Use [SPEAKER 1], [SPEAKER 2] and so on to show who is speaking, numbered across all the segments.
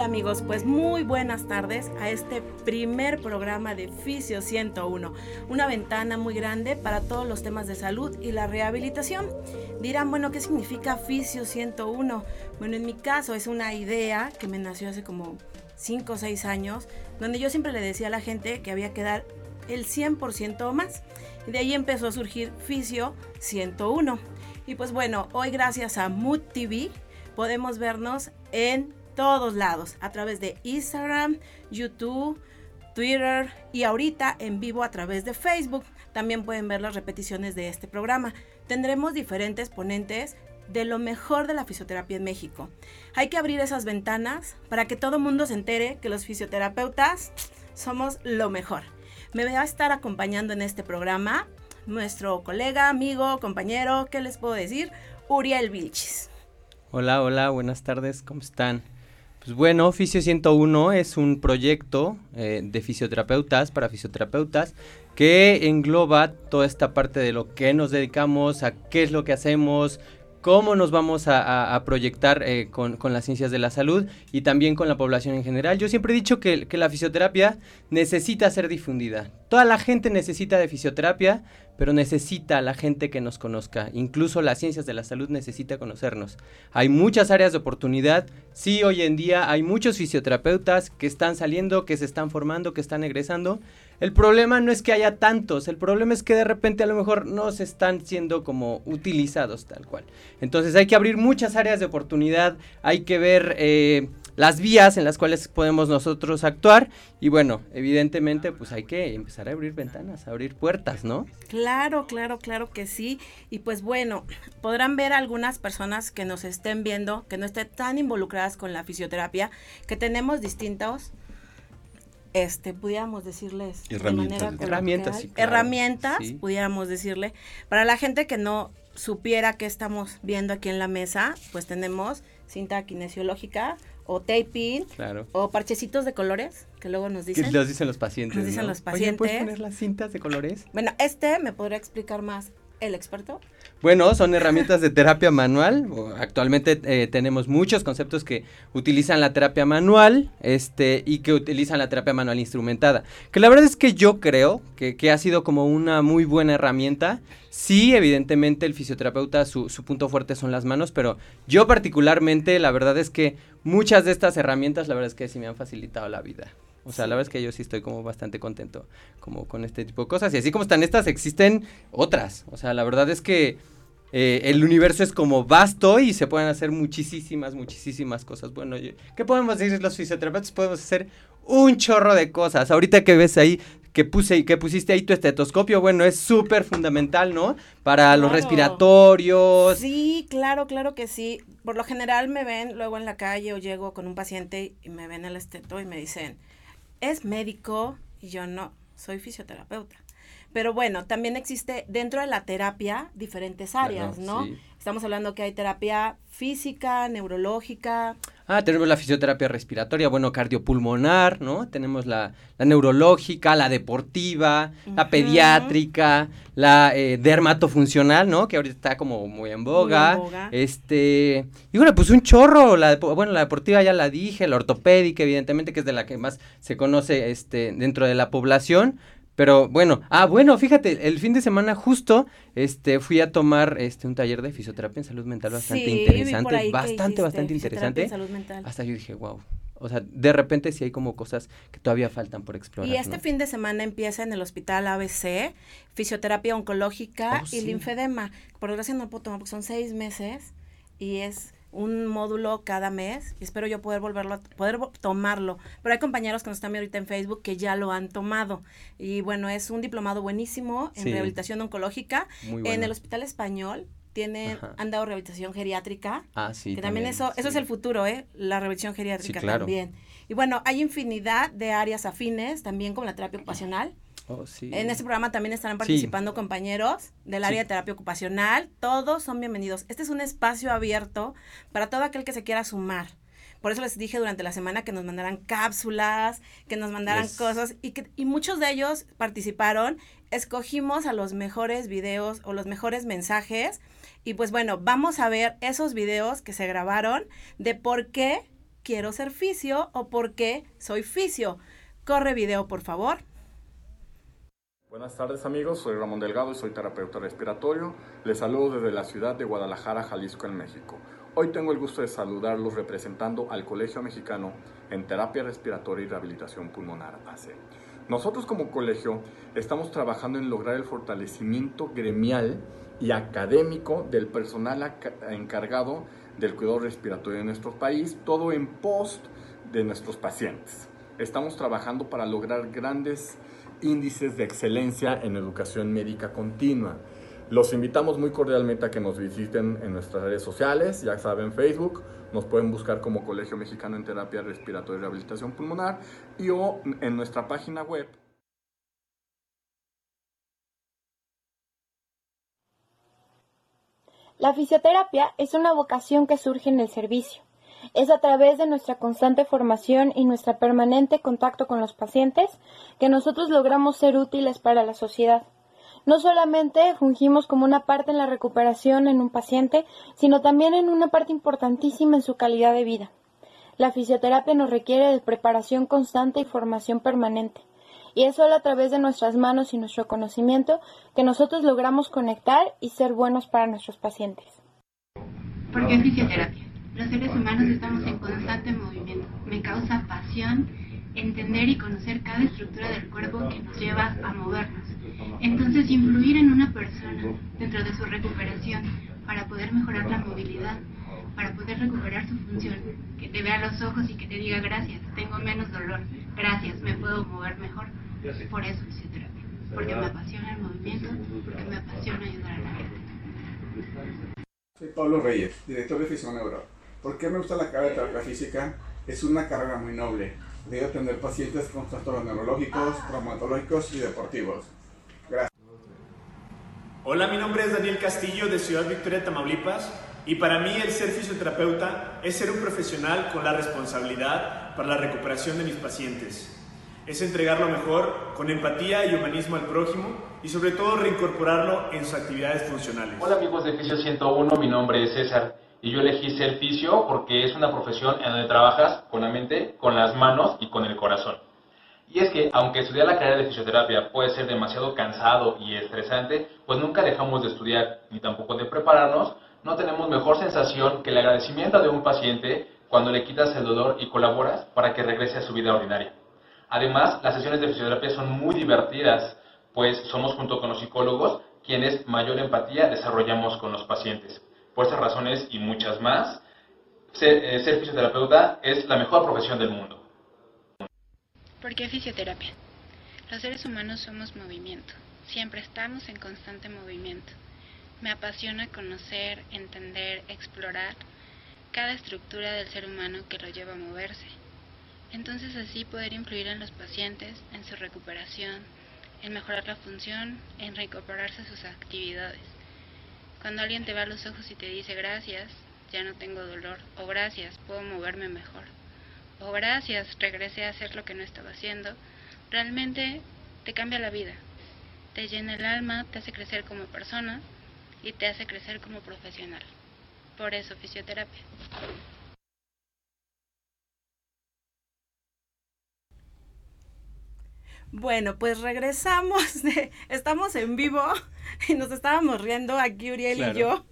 [SPEAKER 1] Amigos, pues muy buenas tardes a este primer programa de Fisio 101, una ventana muy grande para todos los temas de salud y la rehabilitación. Dirán, bueno, ¿qué significa Fisio 101? Bueno, en mi caso es una idea que me nació hace como 5 o 6 años, donde yo siempre le decía a la gente que había que dar el 100% o más. Y de ahí empezó a surgir Fisio 101. Y pues bueno, hoy gracias a Mood TV podemos vernos en todos lados, a través de Instagram, YouTube, Twitter y ahorita en vivo a través de Facebook. También pueden ver las repeticiones de este programa. Tendremos diferentes ponentes de lo mejor de la fisioterapia en México. Hay que abrir esas ventanas para que todo mundo se entere que los fisioterapeutas somos lo mejor. Me va a estar acompañando en este programa nuestro colega, amigo, compañero, ¿qué les puedo decir? Uriel Vilchis.
[SPEAKER 2] Hola, hola, buenas tardes, ¿cómo están? Pues bueno, Oficio 101 es un proyecto eh, de fisioterapeutas para fisioterapeutas que engloba toda esta parte de lo que nos dedicamos, a qué es lo que hacemos, cómo nos vamos a, proyectar eh, con, las ciencias de la salud y también con la población en general. Yo siempre he dicho que, la fisioterapia necesita ser difundida. Toda la gente necesita de fisioterapia, pero necesita la gente que nos conozca. Incluso las ciencias de la salud necesita conocernos. Hay muchas áreas de oportunidad. Sí, hoy en día hay muchos fisioterapeutas que están saliendo, que se están formando, que están egresando el problema no es que haya tantos, el problema es que de repente a lo mejor no se están siendo como utilizados tal cual. Entonces hay que abrir muchas áreas de oportunidad, hay que ver eh, las vías en las cuales podemos nosotros actuar. Y bueno, evidentemente pues hay que empezar a abrir ventanas, a abrir puertas, ¿no?
[SPEAKER 1] Claro, claro, claro que sí. Y pues bueno, podrán ver algunas personas que nos estén viendo, que no estén tan involucradas con la fisioterapia, que tenemos distintos este, pudiéramos decirles
[SPEAKER 2] herramientas,
[SPEAKER 1] herramientas, herramientas pudiéramos decirle, para la gente que no supiera qué estamos viendo aquí en la mesa, pues tenemos cinta kinesiológica o taping o parchecitos de colores que luego nos dicen.
[SPEAKER 2] ¿Qué nos dicen los pacientes?
[SPEAKER 1] Nos dicen los pacientes.
[SPEAKER 2] ¿puedes poner las cintas de colores?
[SPEAKER 1] Bueno, este me podría explicar más el experto?
[SPEAKER 2] Bueno, son herramientas de terapia manual. Actualmente eh, tenemos muchos conceptos que utilizan la terapia manual este, y que utilizan la terapia manual instrumentada. Que la verdad es que yo creo que, que ha sido como una muy buena herramienta. Sí, evidentemente el fisioterapeuta, su, su punto fuerte son las manos, pero yo particularmente, la verdad es que muchas de estas herramientas, la verdad es que sí me han facilitado la vida. O sea, la verdad es que yo sí estoy como bastante contento como con este tipo de cosas. Y así como están estas, existen otras. O sea, la verdad es que eh, el universo es como vasto y se pueden hacer muchísimas, muchísimas cosas. Bueno, ¿qué podemos decir los fisioterapeutas? Podemos hacer un chorro de cosas. Ahorita que ves ahí que puse que pusiste ahí tu estetoscopio, bueno, es súper fundamental, ¿no? Para los respiratorios.
[SPEAKER 1] Sí, claro, claro que sí. Por lo general me ven luego en la calle o llego con un paciente y me ven el esteto y me dicen, es médico y yo no, soy fisioterapeuta. Pero bueno, también existe dentro de la terapia diferentes áreas, ¿no? Estamos hablando que hay terapia física, neurológica.
[SPEAKER 2] Ah, tenemos la fisioterapia respiratoria, bueno, cardiopulmonar, ¿no? Tenemos la, neurológica, la deportiva, la pediátrica, la eh, dermatofuncional, ¿no? Que ahorita está como muy en boga. Este, y bueno, pues un chorro, la bueno, la deportiva ya la dije, la ortopédica, evidentemente, que es de la que más se conoce este, dentro de la población. Pero bueno, ah, bueno, fíjate, el fin de semana justo este fui a tomar este un taller de fisioterapia en salud mental bastante interesante, bastante bastante interesante. salud mental. Hasta yo dije, wow. O sea, de repente sí hay como cosas que todavía faltan por explorar.
[SPEAKER 1] Y este fin de semana empieza en el hospital ABC, fisioterapia oncológica oh, y linfedema. Por desgracia no puedo tomar porque son seis meses y es un módulo cada mes y espero yo poder volverlo a, poder tomarlo. Pero hay compañeros que nos están viendo ahorita en Facebook que ya lo han tomado. Y bueno, es un diplomado buenísimo en rehabilitación oncológica en el Hospital Español. Tienen, han dado rehabilitación geriátrica.
[SPEAKER 2] Ah, sí.
[SPEAKER 1] Que también, eso, eso es el futuro, ¿eh? La rehabilitación geriátrica también. Y bueno, hay infinidad de áreas afines, también como la terapia ocupacional.
[SPEAKER 2] Oh,
[SPEAKER 1] en este programa también estarán participando compañeros del área de terapia ocupacional. Todos son bienvenidos. Este es un espacio abierto para todo aquel que se quiera sumar. Por eso les dije durante la semana que nos mandaran cápsulas, que nos mandaran cosas y, que, y muchos de ellos participaron. Escogimos a los mejores videos o los mejores mensajes y pues bueno, vamos a ver esos videos que se grabaron de por qué quiero ser fisio o por qué soy fisio. Corre video, por favor.
[SPEAKER 3] Buenas tardes amigos, soy Ramón Delgado y soy terapeuta respiratorio. Les saludo desde la ciudad de Guadalajara, Jalisco, en México. Hoy tengo el gusto de saludarlos representando al Colegio Mexicano en Terapia Respiratoria y Rehabilitación Pulmonar, ACE. Nosotros como colegio estamos trabajando en lograr el fortalecimiento gremial y académico del personal encargado del cuidado respiratorio en nuestro país, todo en post de nuestros pacientes. Estamos trabajando para lograr grandes índices de excelencia en educación médica continua. Los invitamos muy cordialmente a que nos visiten en nuestras redes sociales, ya saben Facebook, nos pueden buscar como Colegio Mexicano en Terapia Respiratoria y Rehabilitación Pulmonar y o en nuestra página web.
[SPEAKER 4] La fisioterapia es una vocación que surge en el servicio es a través de nuestra constante formación y nuestro permanente contacto con los pacientes que nosotros logramos ser útiles para la sociedad. No solamente fungimos como una parte en la recuperación en un paciente, sino también en una parte importantísima en su calidad de vida. La fisioterapia nos requiere de preparación constante y formación permanente. Y es solo a través de nuestras manos y nuestro conocimiento que nosotros logramos conectar y ser buenos para nuestros pacientes.
[SPEAKER 5] ¿Por qué fisioterapia? Los seres humanos estamos en constante movimiento. Me causa pasión entender y conocer cada estructura del cuerpo que nos lleva a movernos. Entonces, influir en una persona dentro de su recuperación para poder mejorar la movilidad, para poder recuperar su función, que te vea los ojos y que te diga gracias, tengo menos dolor, gracias, me puedo mover mejor. Por eso fisioterapia, porque me apasiona el movimiento, porque me apasiona ayudar a la gente.
[SPEAKER 6] Soy Pablo Reyes, director de Fisioneuro. ¿Por qué me gusta la carrera de terapia física? Es una carrera muy noble. Debe atender pacientes con trastornos neurológicos, traumatológicos y deportivos. Gracias.
[SPEAKER 7] Hola, mi nombre es Daniel Castillo de Ciudad Victoria, Tamaulipas. Y para mí el ser fisioterapeuta es ser un profesional con la responsabilidad para la recuperación de mis pacientes. Es entregar lo mejor con empatía y humanismo al prójimo y sobre todo reincorporarlo en sus actividades funcionales.
[SPEAKER 8] Hola amigos de Fisio 101, mi nombre es César y yo elegí ser fisio porque es una profesión en donde trabajas con la mente, con las manos y con el corazón. Y es que, aunque estudiar la carrera de fisioterapia puede ser demasiado cansado y estresante, pues nunca dejamos de estudiar ni tampoco de prepararnos, no tenemos mejor sensación que el agradecimiento de un paciente cuando le quitas el dolor y colaboras para que regrese a su vida ordinaria. Además, las sesiones de fisioterapia son muy divertidas, pues somos junto con los psicólogos quienes mayor empatía desarrollamos con los pacientes. Por esas razones y muchas más, eh, ser, fisioterapeuta es la mejor profesión del mundo.
[SPEAKER 5] ¿Por qué fisioterapia? Los seres humanos somos movimiento, siempre estamos en constante movimiento. Me apasiona conocer, entender, explorar cada estructura del ser humano que lo lleva a moverse. Entonces así poder influir en los pacientes, en su recuperación, en mejorar la función, en reincorporarse a sus actividades. Cuando alguien te va a los ojos y te dice gracias, ya no tengo dolor, o gracias, puedo moverme mejor, o gracias, regresé a hacer lo que no estaba haciendo, realmente te cambia la vida, te llena el alma, te hace crecer como persona y te hace crecer como profesional. Por eso, fisioterapia.
[SPEAKER 1] Bueno, pues regresamos, estamos en vivo y nos estábamos riendo aquí Uriel y yo,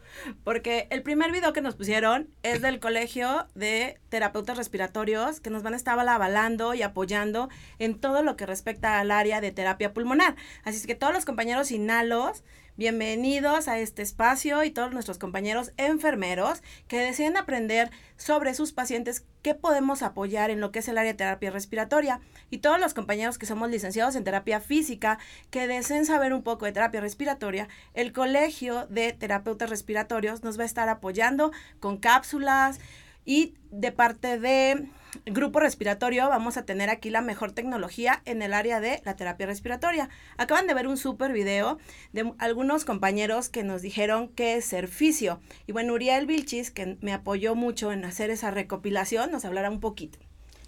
[SPEAKER 1] porque el primer video que nos pusieron es del Colegio de Terapeutas Respiratorios, que nos van a estar avalando y apoyando en todo lo que respecta al área de terapia pulmonar. Así es que todos los compañeros inhalos Bienvenidos a este espacio y todos nuestros compañeros enfermeros que deseen aprender sobre sus pacientes, qué podemos apoyar en lo que es el área de terapia respiratoria y todos los compañeros que somos licenciados en terapia física que deseen saber un poco de terapia respiratoria, el Colegio de Terapeutas Respiratorios nos va a estar apoyando con cápsulas y de parte de grupo respiratorio vamos a tener aquí la mejor tecnología en el área de la terapia respiratoria. Acaban de ver un súper video de algunos compañeros que nos dijeron qué es ser fisio. Y bueno, Uriel Vilchis, que me apoyó mucho en hacer esa recopilación, nos hablará un poquito.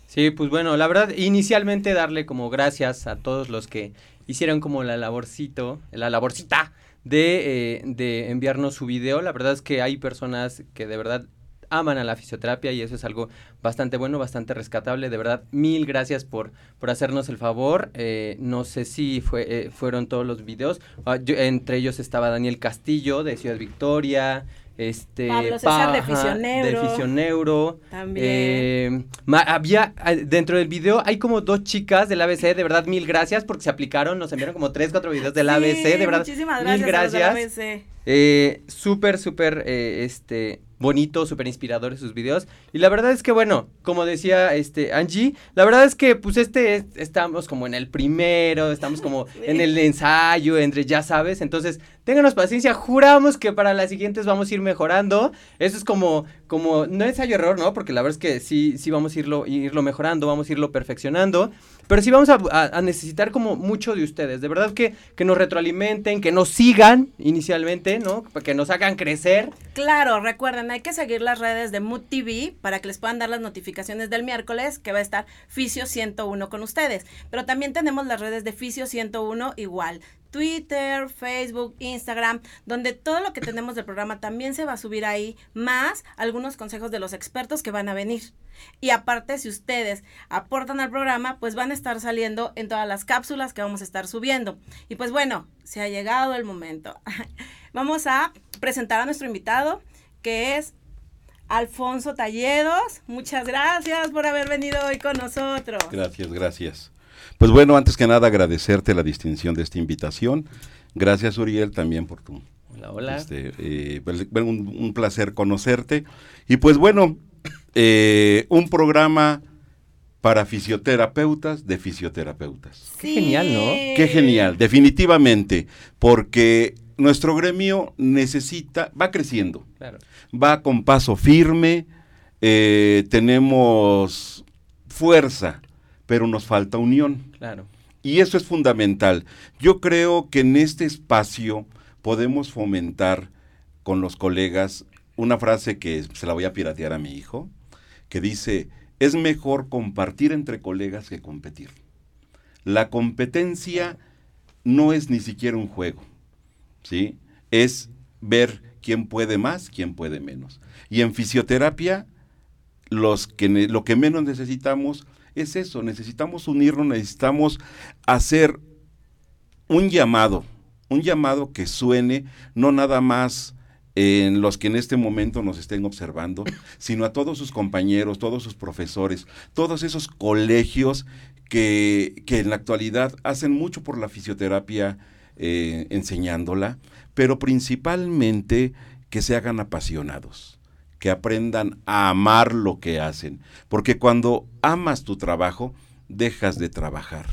[SPEAKER 2] Sí, pues bueno, la verdad, inicialmente darle como gracias a todos los que hicieron como la laborcito, la laborcita de, eh, de enviarnos su video. La verdad es que hay personas que de verdad aman a la fisioterapia y eso es algo bastante bueno, bastante rescatable. De verdad, mil gracias por, por hacernos el favor. Eh, no sé si fue, eh, fueron todos los videos. Ah, entre ellos estaba Daniel Castillo de Ciudad Victoria. Este,
[SPEAKER 1] Pablo César de Fisioneuro.
[SPEAKER 2] De Fisioneuro. También. Eh, había, dentro del video hay como dos chicas del ABC, de verdad, mil gracias porque se aplicaron, nos enviaron como tres, cuatro videos del ABC, de verdad.
[SPEAKER 1] Muchísimas gracias. Mil gracias.
[SPEAKER 2] Eh, súper, súper, eh, este, bonito, súper inspirador sus videos. Y la verdad es que, bueno, como decía este Angie, la verdad es que, pues, este, estamos como en el primero, estamos como en el ensayo, entre ya sabes. Entonces, ténganos paciencia, juramos que para las siguientes vamos a ir mejorando. Eso es como, como, no ensayo-error, ¿no? Porque la verdad es que sí, sí vamos a irlo, irlo mejorando, vamos a irlo perfeccionando. Pero sí vamos a, necesitar como mucho de ustedes. De verdad que, que nos retroalimenten, que nos sigan inicialmente, ¿no? Que nos hagan crecer.
[SPEAKER 1] Claro, recuerden, hay que seguir las redes de Mood TV para que les puedan dar las notificaciones del miércoles que va a estar Fisio 101 con ustedes. Pero también tenemos las redes de Fisio 101 igual. Twitter, Facebook, Instagram, donde todo lo que tenemos del programa también se va a subir ahí, más algunos consejos de los expertos que van a venir. Y aparte, si ustedes aportan al programa, pues van a estar saliendo en todas las cápsulas que vamos a estar subiendo. Y pues bueno, se ha llegado el momento. vamos a presentar a nuestro invitado, que es Alfonso Talledos. Muchas gracias por haber venido hoy con nosotros.
[SPEAKER 9] Gracias, gracias. Pues bueno, antes que nada agradecerte la distinción de esta invitación. Gracias Uriel también por tu...
[SPEAKER 2] Hola, hola.
[SPEAKER 9] Este, eh, pues, un, placer conocerte. Y pues bueno, eh, un programa para fisioterapeutas de fisioterapeutas.
[SPEAKER 2] Qué genial, ¿no?
[SPEAKER 9] Qué genial, definitivamente, porque nuestro gremio necesita, va creciendo, va con paso firme, eh, tenemos fuerza, pero nos falta unión.
[SPEAKER 2] Claro.
[SPEAKER 9] Y eso es fundamental. Yo creo que en este espacio podemos fomentar con los colegas una frase que se la voy a piratear a mi hijo, que dice, es mejor compartir entre colegas que competir. La competencia no es ni siquiera un juego, ¿sí? Es ver quién puede más, quién puede menos. Y en fisioterapia, los que, lo que menos necesitamos es eso, necesitamos unirnos, necesitamos hacer un llamado, un llamado que suene no nada más en los que en este momento nos estén observando, sino a todos sus compañeros, todos sus profesores, todos esos colegios que, que en la actualidad hacen mucho por la fisioterapia eh, enseñándola, pero principalmente que se hagan apasionados que aprendan a amar lo que hacen, porque cuando amas tu trabajo, dejas de trabajar,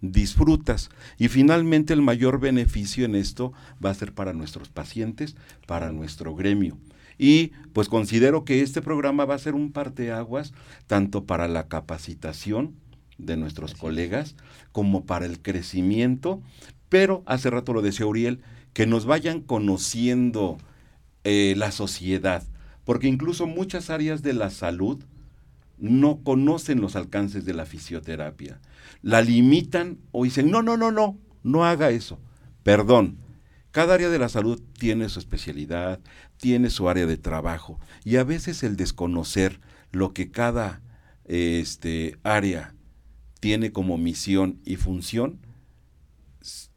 [SPEAKER 9] disfrutas. Y finalmente el mayor beneficio en esto va a ser para nuestros pacientes, para nuestro gremio. Y pues considero que este programa va a ser un parteaguas tanto para la capacitación de nuestros colegas como para el crecimiento, pero hace rato lo decía Uriel, que nos vayan conociendo eh, la sociedad, porque incluso muchas áreas de la salud no conocen los alcances de la fisioterapia. La limitan o dicen, no, no, no, no, no haga eso. Perdón, cada área de la salud tiene su especialidad, tiene su área de trabajo y a veces el desconocer lo que cada este, área tiene como misión y función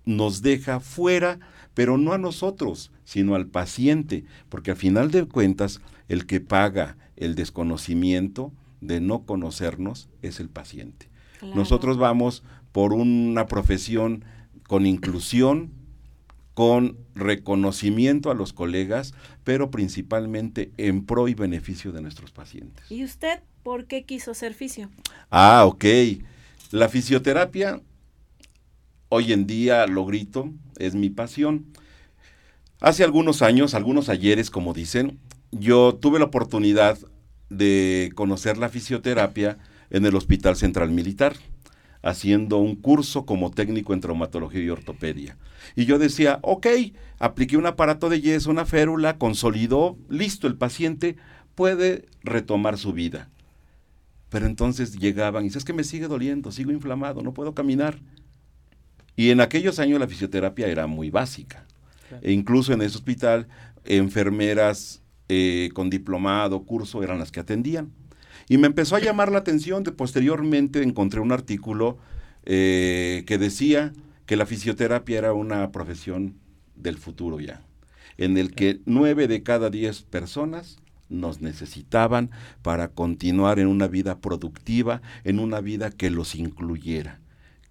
[SPEAKER 9] nos deja fuera, pero no a nosotros, sino al paciente, porque al final de cuentas el que paga el desconocimiento de no conocernos es el paciente. Nosotros vamos por una profesión con inclusión, con reconocimiento a los colegas, pero principalmente en pro y beneficio de nuestros pacientes.
[SPEAKER 1] ¿Y usted por qué quiso ser fisio?
[SPEAKER 9] Ah, ok. La fisioterapia, hoy en día lo grito, es mi pasión. Hace algunos años, algunos ayeres, como dicen, yo tuve la oportunidad de conocer la fisioterapia en el Hospital Central Militar, haciendo un curso como técnico en traumatología y ortopedia. Y yo decía, ok, apliqué un aparato de yeso, una férula, consolidó, listo, el paciente puede retomar su vida. Pero entonces llegaban y dices, es que me sigue doliendo, sigo inflamado, no puedo caminar. Y en aquellos años la fisioterapia era muy básica. E incluso en ese hospital, enfermeras eh, con diplomado, curso, eran las que atendían. Y me empezó a llamar la atención, de, posteriormente encontré un artículo eh, que decía que la fisioterapia era una profesión del futuro ya, en el que nueve de cada diez personas nos necesitaban para continuar en una vida productiva, en una vida que los incluyera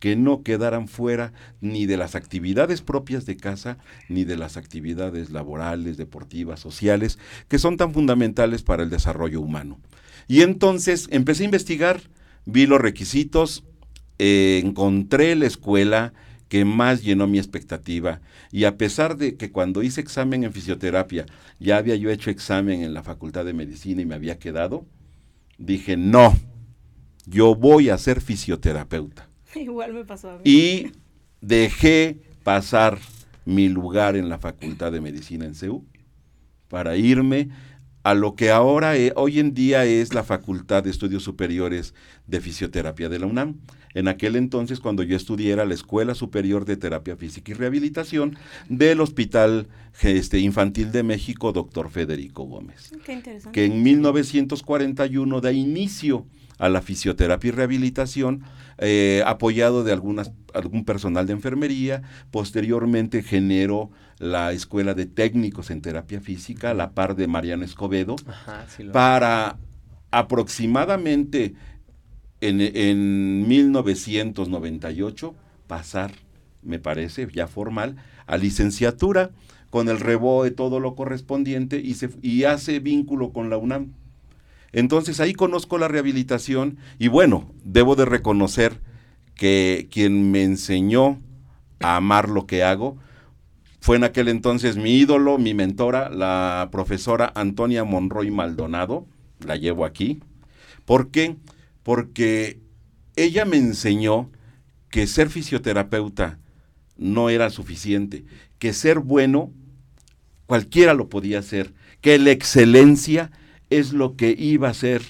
[SPEAKER 9] que no quedaran fuera ni de las actividades propias de casa, ni de las actividades laborales, deportivas, sociales, que son tan fundamentales para el desarrollo humano. Y entonces empecé a investigar, vi los requisitos, eh, encontré la escuela que más llenó mi expectativa. Y a pesar de que cuando hice examen en fisioterapia, ya había yo hecho examen en la Facultad de Medicina y me había quedado, dije, no, yo voy a ser fisioterapeuta.
[SPEAKER 1] Igual me pasó a mí.
[SPEAKER 9] Y dejé pasar mi lugar en la Facultad de Medicina en CEU para irme a lo que ahora e, hoy en día es la Facultad de Estudios Superiores de Fisioterapia de la UNAM. En aquel entonces, cuando yo estudié, era la Escuela Superior de Terapia Física y Rehabilitación del Hospital este, Infantil de México, doctor Federico Gómez.
[SPEAKER 1] Qué interesante.
[SPEAKER 9] Que en 1941 da inicio a la fisioterapia y rehabilitación, eh, apoyado de algunas, algún personal de enfermería. Posteriormente generó la Escuela de Técnicos en Terapia Física, a la par de Mariano Escobedo, para aproximadamente en, en 1998 pasar, me parece, ya formal, a licenciatura con el rebo de todo lo correspondiente y, se, y hace vínculo con la UNAM. Entonces ahí conozco la rehabilitación y bueno, debo de reconocer que quien me enseñó a amar lo que hago fue en aquel entonces mi ídolo, mi mentora, la profesora Antonia Monroy Maldonado, la llevo aquí. ¿Por qué? Porque ella me enseñó que ser fisioterapeuta no era suficiente, que ser bueno cualquiera lo podía hacer, que la excelencia es lo que iba a ser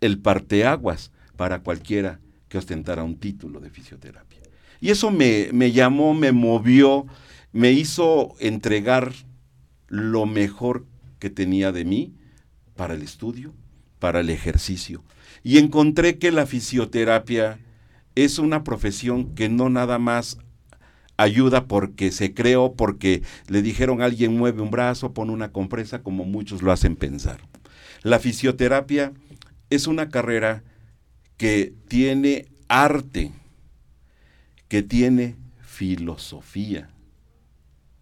[SPEAKER 9] el parteaguas para cualquiera que ostentara un título de fisioterapia. Y eso me, me llamó, me movió, me hizo entregar lo mejor que tenía de mí para el estudio, para el ejercicio. Y encontré que la fisioterapia es una profesión que no nada más ayuda porque se creó, porque le dijeron a alguien mueve un brazo, pone una compresa, como muchos lo hacen pensar. La fisioterapia es una carrera que tiene arte, que tiene filosofía,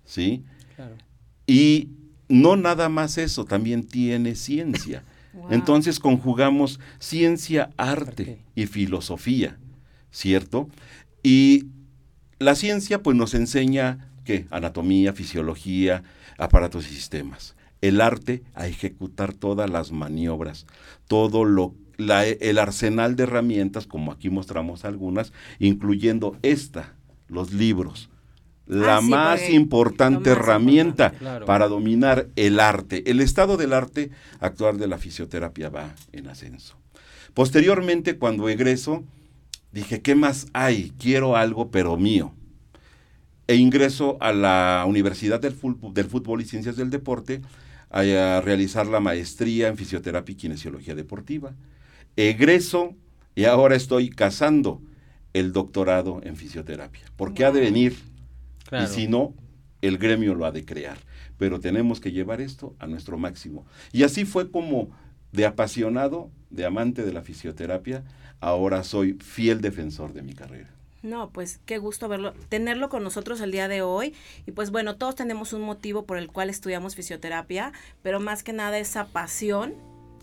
[SPEAKER 9] ¿sí? Y no nada más eso, también tiene ciencia. Entonces conjugamos ciencia, arte y filosofía, ¿cierto? Y la ciencia pues nos enseña ¿qué? Anatomía, fisiología, aparatos y sistemas el arte a ejecutar todas las maniobras, todo lo el arsenal de herramientas, como aquí mostramos algunas, incluyendo esta, los libros, la
[SPEAKER 1] Ah, sí,
[SPEAKER 9] más importante
[SPEAKER 1] más
[SPEAKER 9] herramienta
[SPEAKER 1] importante,
[SPEAKER 2] claro.
[SPEAKER 9] para dominar el arte. El estado del arte actual de la fisioterapia va en ascenso. Posteriormente, cuando egreso, dije, ¿qué más hay? Quiero algo, pero mío. E ingreso a la Universidad del Fútbol, del Fútbol y Ciencias del Deporte a, realizar la maestría en fisioterapia y kinesiología deportiva. Egreso y ahora estoy cazando el doctorado en fisioterapia. Porque ha de venir
[SPEAKER 2] Claro.
[SPEAKER 9] y si no, el gremio lo ha de crear. Pero tenemos que llevar esto a nuestro máximo. Y así fue como de apasionado, de amante de la fisioterapia, ahora soy fiel defensor de mi carrera.
[SPEAKER 1] No, pues qué gusto verlo, tenerlo con nosotros el día de hoy. Y pues bueno, todos tenemos un motivo por el cual estudiamos fisioterapia, pero más que nada esa pasión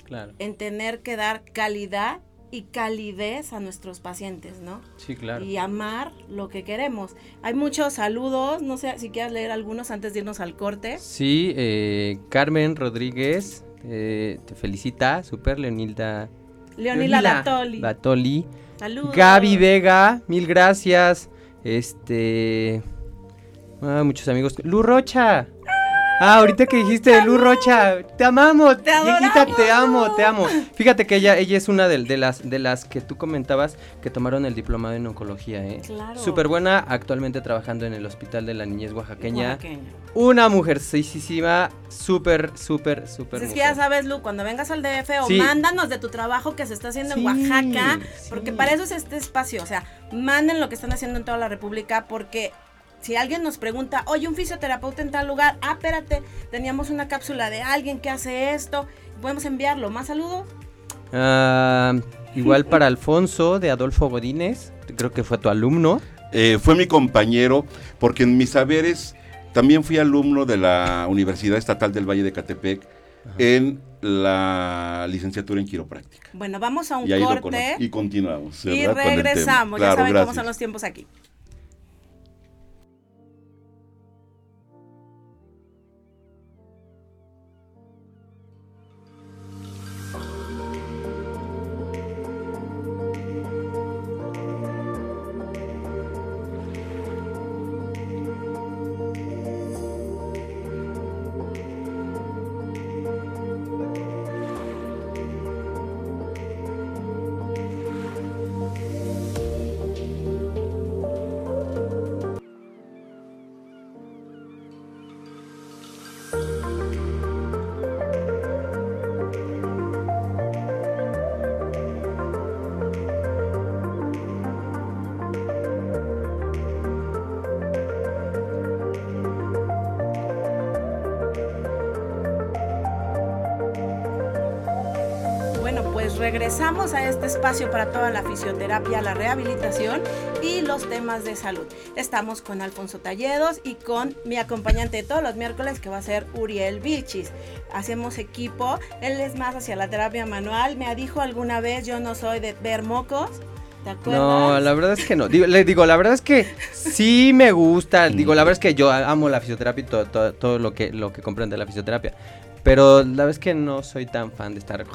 [SPEAKER 2] Claro.
[SPEAKER 1] en tener que dar calidad y calidez a nuestros pacientes, ¿no?
[SPEAKER 2] Sí, claro.
[SPEAKER 1] Y amar lo que queremos. Hay muchos saludos, no sé si quieres leer algunos antes de irnos al corte.
[SPEAKER 2] Sí, eh, Carmen Rodríguez eh, te felicita, super Leonilda.
[SPEAKER 1] Leonila Latoli.
[SPEAKER 2] Latoli.
[SPEAKER 1] Saludos.
[SPEAKER 2] Gaby Vega, mil gracias. Este. ah, muchos amigos. Lu Rocha. Ah, ahorita que dijiste Luz Rocha, te amamos,
[SPEAKER 1] Te
[SPEAKER 2] viejita, te amo, te amo. Fíjate que ella, ella es una de, de las, de las que tú comentabas que tomaron el diplomado en oncología, ¿eh?
[SPEAKER 1] Claro.
[SPEAKER 2] Súper buena, actualmente trabajando en el Hospital de la Niñez Oaxaqueña.
[SPEAKER 1] Oaxaqueña.
[SPEAKER 2] Una mujercísima, súper, súper, súper.
[SPEAKER 1] Pues es que
[SPEAKER 2] mujer.
[SPEAKER 1] ya sabes, Lu, cuando vengas al DF o
[SPEAKER 2] Sí.
[SPEAKER 1] mándanos de tu trabajo que se está haciendo
[SPEAKER 2] Sí,
[SPEAKER 1] en Oaxaca, porque para eso es este espacio, o sea, manden lo que están haciendo en toda la República, porque si alguien nos pregunta, oye, un fisioterapeuta en tal lugar, ah, espérate, teníamos una cápsula de alguien que hace esto, podemos enviarlo. ¿Más saludos?
[SPEAKER 2] Ah, igual para Alfonso de Adolfo Godínez, creo que fue tu alumno.
[SPEAKER 9] Eh, fue mi compañero, porque en mis saberes también fui alumno de la Universidad Estatal del Valle de Catepec en la licenciatura en quiropráctica.
[SPEAKER 1] Bueno, vamos a un
[SPEAKER 9] Y
[SPEAKER 1] corte.
[SPEAKER 9] Y continuamos.
[SPEAKER 1] y
[SPEAKER 9] ¿verdad? Con el tema.
[SPEAKER 1] regresamos. ya
[SPEAKER 9] Claro,
[SPEAKER 1] saben cómo son los tiempos aquí. Regresamos a este espacio para toda la fisioterapia, la rehabilitación y los temas de salud. Estamos con Alfonso Talledos y con mi acompañante de todos los miércoles que va a ser Uriel Vilchis. Hacemos equipo, él es más hacia la terapia manual. Me dijo alguna vez, yo no soy de ver mocos. ¿Te acuerdas?
[SPEAKER 2] No, la verdad es que no. Digo, le digo, la verdad es que sí me gusta. Digo, la verdad es que yo amo la fisioterapia y todo, todo, todo lo que lo que comprende la fisioterapia. Pero la verdad es que no soy tan fan de estar.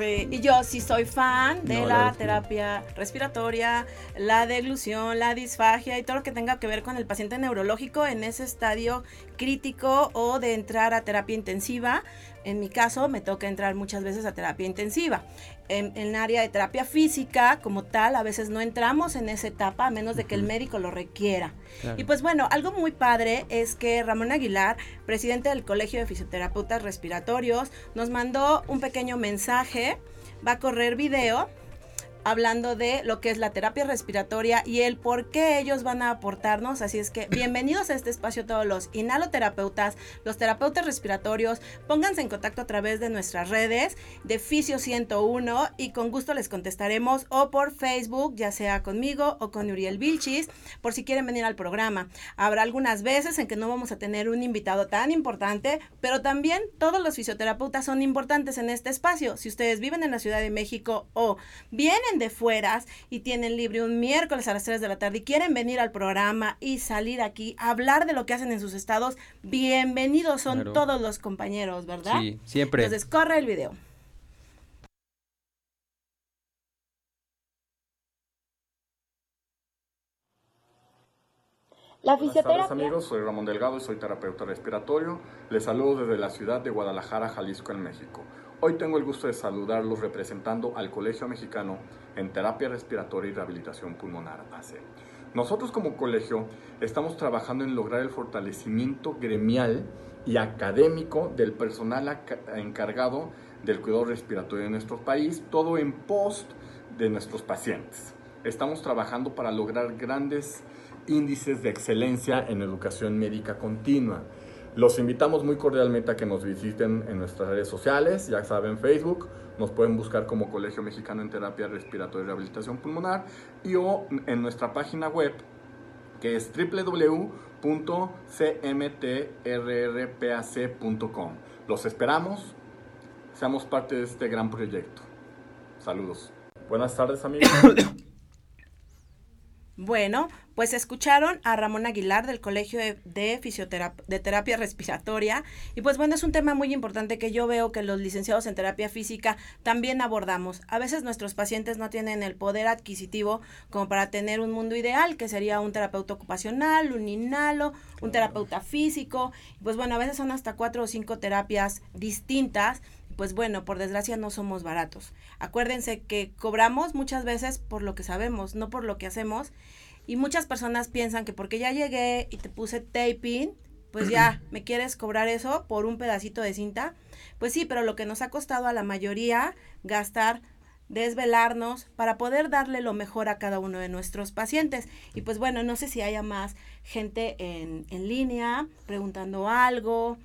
[SPEAKER 1] Y yo sí soy fan de
[SPEAKER 2] No, la
[SPEAKER 1] terapia respiratoria, la deglución, la disfagia y todo lo que tenga que ver con el paciente neurológico en ese estadio crítico o de entrar a terapia intensiva. En mi caso, me toca entrar muchas veces a terapia intensiva. En, el área de terapia física, como tal, a veces no entramos en esa etapa a menos de que el médico lo requiera.
[SPEAKER 2] Claro.
[SPEAKER 1] Y pues bueno, algo muy padre es que Ramón Aguilar, presidente del Colegio de Fisioterapeutas Respiratorios, nos mandó un pequeño mensaje. Va a correr video hablando de lo que es la terapia respiratoria y el por qué ellos van a aportarnos. Así es que bienvenidos a este espacio todos los inhaloterapeutas, los terapeutas respiratorios. Pónganse en contacto a través de nuestras redes de Fisio 101 y con gusto les contestaremos o por Facebook, ya sea conmigo o con Uriel Vilchis, por si quieren venir al programa. Habrá algunas veces en que no vamos a tener un invitado tan importante, pero también todos los fisioterapeutas son importantes en este espacio. Si ustedes viven en la Ciudad de México o vienen de fueras y tienen libre un miércoles a las 3 de la tarde y quieren venir al programa y salir aquí a hablar de lo que hacen en sus estados, bienvenidos son
[SPEAKER 2] Claro.
[SPEAKER 1] todos los compañeros, ¿verdad?
[SPEAKER 2] Sí, siempre.
[SPEAKER 1] Entonces corre el video.
[SPEAKER 4] La
[SPEAKER 3] Buenas tardes
[SPEAKER 4] fisioterapia
[SPEAKER 3] amigos, soy Ramón Delgado y soy terapeuta respiratorio. Les saludo desde la ciudad de Guadalajara, Jalisco, en México. Hoy tengo el gusto de saludarlos representando al Colegio Mexicano en Terapia Respiratoria y Rehabilitación Pulmonar, ACE. Nosotros como colegio estamos trabajando en lograr el fortalecimiento gremial y académico del personal encargado del cuidado respiratorio en nuestro país, todo en post de nuestros pacientes. Estamos trabajando para lograr grandes índices de excelencia en educación médica continua. Los invitamos muy cordialmente a que nos visiten en nuestras redes sociales, ya saben Facebook, nos pueden buscar como Colegio Mexicano en Terapia Respiratoria y Rehabilitación Pulmonar y o en nuestra página web que es www.cmtrrpac.com. Los esperamos, seamos parte de este gran proyecto. Saludos. Buenas tardes amigos.
[SPEAKER 1] Bueno, pues escucharon a Ramón Aguilar del Colegio de, de Fisioterapia de Terapia Respiratoria y pues bueno, es un tema muy importante que yo veo que los licenciados en terapia física también abordamos. A veces nuestros pacientes no tienen el poder adquisitivo como para tener un mundo ideal, que sería un terapeuta ocupacional, un inhalo, un terapeuta físico. Pues bueno, a veces son hasta cuatro o cinco terapias distintas pues bueno, por desgracia no somos baratos. Acuérdense que cobramos muchas veces por lo que sabemos, no por lo que hacemos. Y muchas personas piensan que porque ya llegué y te puse taping, pues ya, ¿me quieres cobrar eso por un pedacito de cinta? Pues sí, pero lo que nos ha costado a la mayoría gastar desvelarnos para poder darle lo mejor a cada uno de nuestros pacientes. Y pues bueno, no sé si haya más gente en, en línea preguntando algo.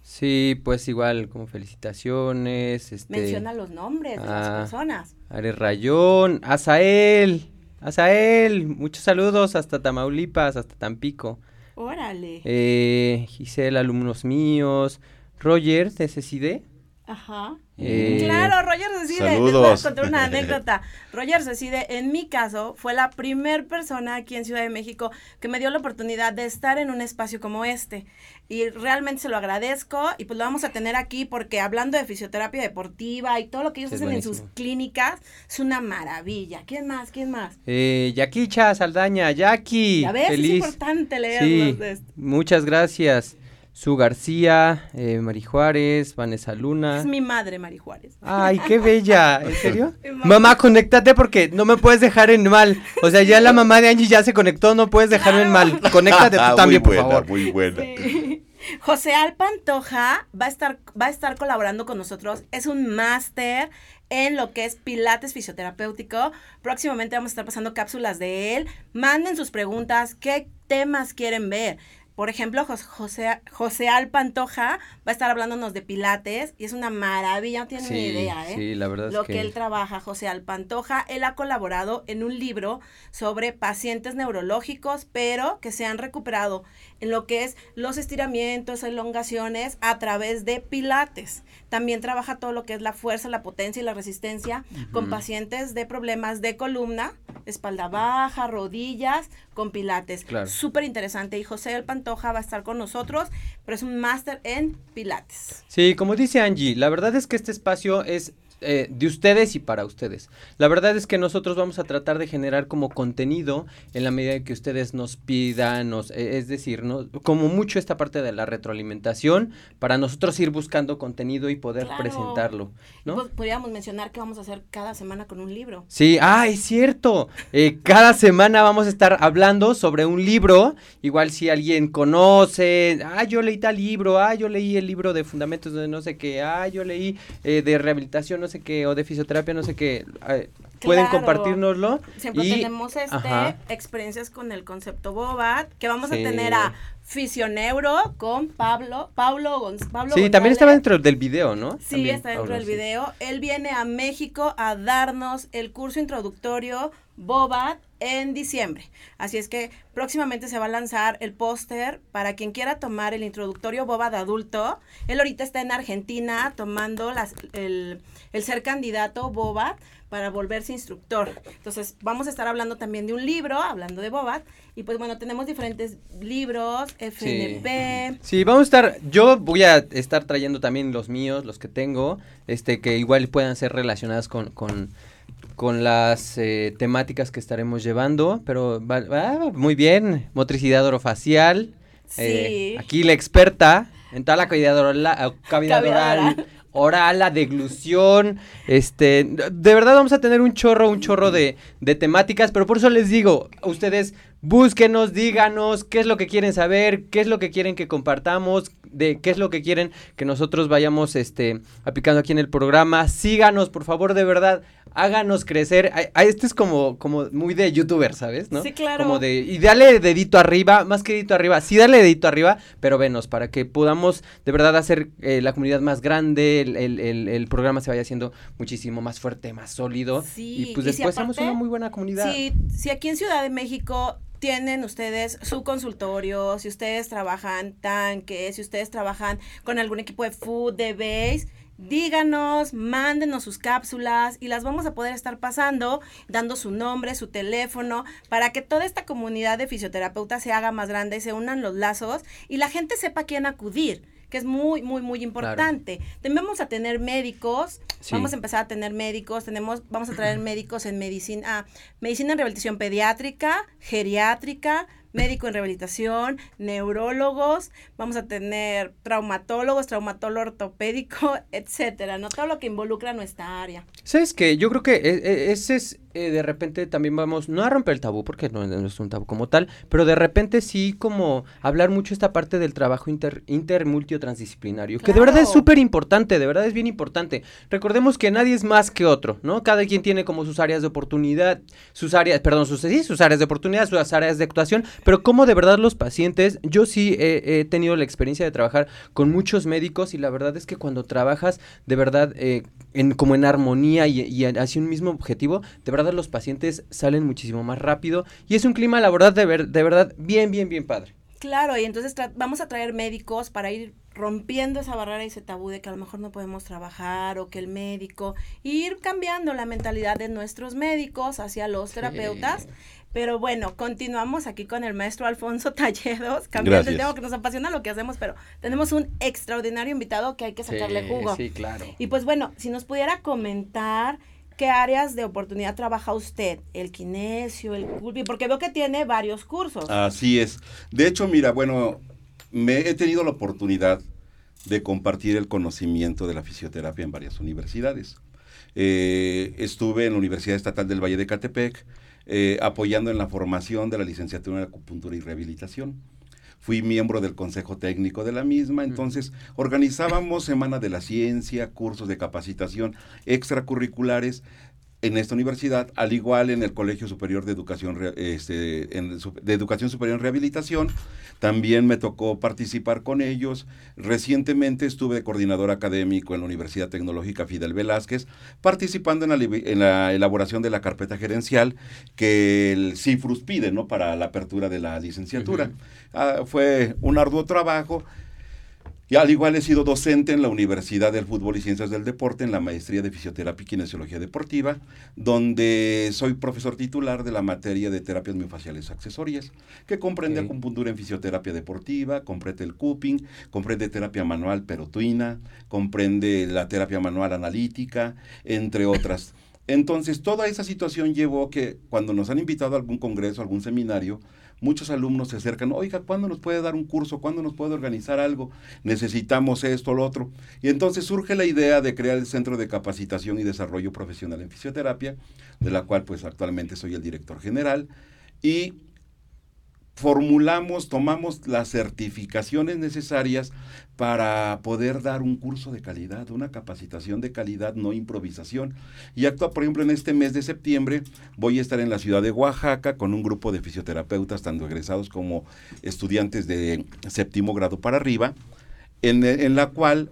[SPEAKER 2] Sí, pues igual, como felicitaciones. Este,
[SPEAKER 1] Menciona los nombres de las
[SPEAKER 2] ah,
[SPEAKER 1] personas.
[SPEAKER 2] Ares Rayón, Azael, Azael, muchos saludos hasta Tamaulipas, hasta Tampico.
[SPEAKER 1] Órale.
[SPEAKER 2] Eh, Gisela, alumnos míos. Roger, de CCD.
[SPEAKER 1] Ajá.
[SPEAKER 2] Eh,
[SPEAKER 1] claro, Roger Cecide. Les voy a
[SPEAKER 9] saludos.
[SPEAKER 1] contar una anécdota. Roger Cecide, en mi caso, fue la primer persona aquí en Ciudad de México que me dio la oportunidad de estar en un espacio como este. Y realmente se lo agradezco. Y pues lo vamos a tener aquí porque hablando de fisioterapia deportiva y todo lo que ellos
[SPEAKER 2] Es
[SPEAKER 1] hacen en sus clínicas, es una maravilla. ¿Quién más? ¿Quién más?
[SPEAKER 2] Eh, Yaquicha, Saldaña, Jackie.
[SPEAKER 1] Ya ves, es
[SPEAKER 2] feliz.
[SPEAKER 1] importante leer
[SPEAKER 2] Sí,
[SPEAKER 1] de esto.
[SPEAKER 2] muchas gracias. Su García, eh, Mari Juárez, Vanessa Luna.
[SPEAKER 1] Es mi madre, Mari Juárez.
[SPEAKER 2] Ay, qué bella. ¿En serio?
[SPEAKER 1] Mamá.
[SPEAKER 2] Conéctate porque no me puedes dejar en mal. O sea, ya la mamá de Angie ya se conectó, no puedes dejarme en mal. Conéctate
[SPEAKER 9] Ah,
[SPEAKER 2] tú también,
[SPEAKER 9] muy
[SPEAKER 2] por favor.
[SPEAKER 9] muy buena.
[SPEAKER 1] Sí. José Alpantoja va a estar va a estar colaborando con nosotros. Es un máster en lo que es Pilates fisioterapéutico. Próximamente vamos a estar pasando cápsulas de él. Manden sus preguntas, qué temas quieren ver. Por ejemplo, Jos- José, José Alpantoja va a estar hablándonos de Pilates y es una maravilla, no tienen ni idea, ¿eh?
[SPEAKER 2] sí, la verdad es
[SPEAKER 1] lo que...
[SPEAKER 2] que-
[SPEAKER 1] él trabaja, José Alpantoja, él ha colaborado en un libro sobre pacientes neurológicos, pero que se han recuperado en lo que es los estiramientos, elongaciones a través de pilates. También trabaja todo lo que es la fuerza, la potencia y la resistencia con pacientes de problemas de columna, espalda baja, rodillas, con pilates.
[SPEAKER 2] Claro.
[SPEAKER 1] Súper interesante. Y José Alpantoja va a estar con nosotros, pero es un máster en pilates.
[SPEAKER 2] Sí, como dice Angie, la verdad es que este espacio es eh, de ustedes y para ustedes. La verdad es que nosotros vamos a tratar de generar como contenido en la medida que ustedes nos pidan, nos, eh, es decir, ¿no? como mucho esta parte de la retroalimentación para nosotros ir buscando contenido y poder
[SPEAKER 1] Claro.
[SPEAKER 2] presentarlo, ¿no?
[SPEAKER 1] Pues, podríamos mencionar que vamos a hacer cada semana con un libro.
[SPEAKER 2] Sí, ah, es cierto. Eh, cada semana vamos a estar hablando sobre un libro. Igual si alguien conoce, ah, yo leí tal libro, ah, yo leí el libro de fundamentos de no sé qué, ah, yo leí eh, de rehabilitación no sé qué, o de fisioterapia no sé qué. eh, Pueden
[SPEAKER 1] Claro.
[SPEAKER 2] compartirnoslo.
[SPEAKER 1] Siempre
[SPEAKER 2] y-
[SPEAKER 1] tenemos este
[SPEAKER 2] ajá.
[SPEAKER 1] experiencias con el concepto Bobat, que vamos
[SPEAKER 2] Sí.
[SPEAKER 1] a tener a Fisioneuro con Pablo, Pablo, Gonz- Pablo
[SPEAKER 2] Sí, también estaba dentro del video, ¿no?
[SPEAKER 1] Sí,
[SPEAKER 2] También,
[SPEAKER 1] está dentro
[SPEAKER 2] Pablo,
[SPEAKER 1] del
[SPEAKER 2] sí.
[SPEAKER 1] video. Él viene a México a darnos el curso introductorio Bobat en diciembre. Así es que próximamente se va a lanzar el póster para quien quiera tomar el introductorio Bobat adulto. Él ahorita está en Argentina tomando las, el, ser candidato Bobat para volverse instructor. Entonces, vamos a estar hablando también de un libro, hablando de Bobat. Y pues bueno, tenemos diferentes libros, FNP.
[SPEAKER 2] Sí, vamos a estar, yo voy a estar trayendo también los míos, los que tengo, este, que igual puedan ser relacionadas con, con, con las eh, temáticas que estaremos llevando, pero va, muy bien, motricidad orofacial, eh,
[SPEAKER 1] Sí.
[SPEAKER 2] aquí la experta en toda la cavidad oral, cavidad
[SPEAKER 1] Cavidad
[SPEAKER 2] oral,
[SPEAKER 1] oral.
[SPEAKER 2] oral, la deglución, este, de verdad vamos a tener un chorro, un chorro de, de temáticas, pero por eso les digo, ustedes búsquenos, díganos qué es lo que quieren saber, qué es lo que quieren que compartamos, de qué es lo que quieren que nosotros vayamos, este, aplicando aquí en el programa, síganos, por favor, de verdad, háganos crecer, este es como, como muy de youtuber, ¿sabes? ¿no?
[SPEAKER 1] Sí, claro.
[SPEAKER 2] Como de, y dale dedito arriba, más que dedito arriba, sí dale dedito arriba, pero venos, para que podamos de verdad hacer eh, la comunidad más grande, el, el- el- el programa se vaya haciendo muchísimo más fuerte, más sólido,
[SPEAKER 1] Sí,
[SPEAKER 2] y pues
[SPEAKER 1] y
[SPEAKER 2] después
[SPEAKER 1] aparte-
[SPEAKER 2] una muy buena comunidad.
[SPEAKER 1] Si, si aquí en Ciudad de México tienen ustedes su consultorio, si ustedes trabajan tanques, si ustedes trabajan con algún equipo de food, de base, díganos, mándenos sus cápsulas y las vamos a poder estar pasando, dando su nombre, su teléfono, para que toda esta comunidad de fisioterapeutas se haga más grande, se unan los lazos y la gente sepa a quién acudir que es muy, muy, muy importante. Vamos a tener médicos, vamos a empezar a tener médicos, tenemos, vamos a traer médicos en medicina, medicina en rehabilitación pediátrica, geriátrica, médico en rehabilitación, neurólogos, vamos a tener traumatólogos, traumatólogo ortopédico, etcétera, ¿no? Todo lo que involucra nuestra área.
[SPEAKER 2] ¿Sabes qué? Yo creo que e, e, ese es, eh, de repente también vamos, no a romper el tabú, porque no, es un tabú como tal, pero de repente sí como hablar mucho esta parte del trabajo inter, inter transdisciplinario, que de verdad es súper importante, de verdad es bien importante. Recordemos que nadie es más que otro, ¿no? Cada quien tiene como sus áreas de oportunidad, sus áreas, perdón, sus, sí, sus áreas de oportunidad, sus áreas de actuación, pero como de verdad los pacientes, yo sí he, tenido la experiencia de trabajar con muchos médicos y la verdad es que cuando trabajas de verdad eh, en, como en armonía y, y, hacia un mismo objetivo, de verdad los pacientes salen muchísimo más rápido y es un clima la verdad de, ver, de verdad bien, bien, bien padre.
[SPEAKER 1] Claro, y entonces vamos a traer médicos para ir rompiendo esa barrera y ese tabú de que a lo mejor no podemos trabajar o que el médico, ir cambiando la mentalidad de nuestros médicos hacia los terapeutas pero bueno, continuamos aquí con el maestro Alfonso Talledos, cambiando el tema que nos apasiona lo que hacemos, pero tenemos un extraordinario invitado que hay que sacarle jugo.
[SPEAKER 2] Sí, claro.
[SPEAKER 1] Y pues bueno, si nos pudiera comentar qué áreas de oportunidad trabaja usted, el kinesio, el curvi, porque veo que tiene varios cursos.
[SPEAKER 9] Así es. De hecho, mira, bueno, me he tenido la oportunidad de compartir el conocimiento de la fisioterapia en varias universidades. Eh, estuve en la Universidad Estatal del Valle de Catepec, eh, apoyando en la formación de la licenciatura en acupuntura y rehabilitación. Fui miembro del consejo técnico de la misma, entonces organizábamos Semana de la Ciencia, cursos de capacitación extracurriculares en esta universidad, al igual en el Colegio Superior de Educación, este, de Educación Superior en Rehabilitación. También me tocó participar con ellos. Recientemente estuve de coordinador académico en la Universidad Tecnológica Fidel Velázquez, participando en la, elaboración de la carpeta gerencial que el CIFRUS pide ¿no? para la apertura de la licenciatura. Ah, fue un arduo trabajo y al igual he sido docente en la Universidad del Fútbol y Ciencias del Deporte, en la maestría de Fisioterapia y Kinesiología Deportiva, donde soy profesor titular de la materia de terapias miofaciales accesorias, que comprende acupuntura en fisioterapia deportiva, comprende el cupping, comprende terapia manual perotuina, comprende la terapia manual analítica, entre otras. Entonces, toda esa situación llevó que cuando nos han invitado a algún congreso, algún seminario, muchos alumnos se acercan, oiga, ¿cuándo nos puede dar un curso? ¿Cuándo nos puede organizar algo? Necesitamos esto, lo otro. Y entonces surge la idea de crear el Centro de Capacitación y Desarrollo Profesional en Fisioterapia, de la cual pues actualmente soy el director general. Y formulamos, tomamos las certificaciones necesarias para poder dar un curso de calidad, una capacitación de calidad, no improvisación. Y actúa, por ejemplo, en este mes de septiembre voy a estar en la ciudad de Oaxaca con un grupo de fisioterapeutas, tanto egresados como estudiantes de séptimo grado para arriba, en, la cual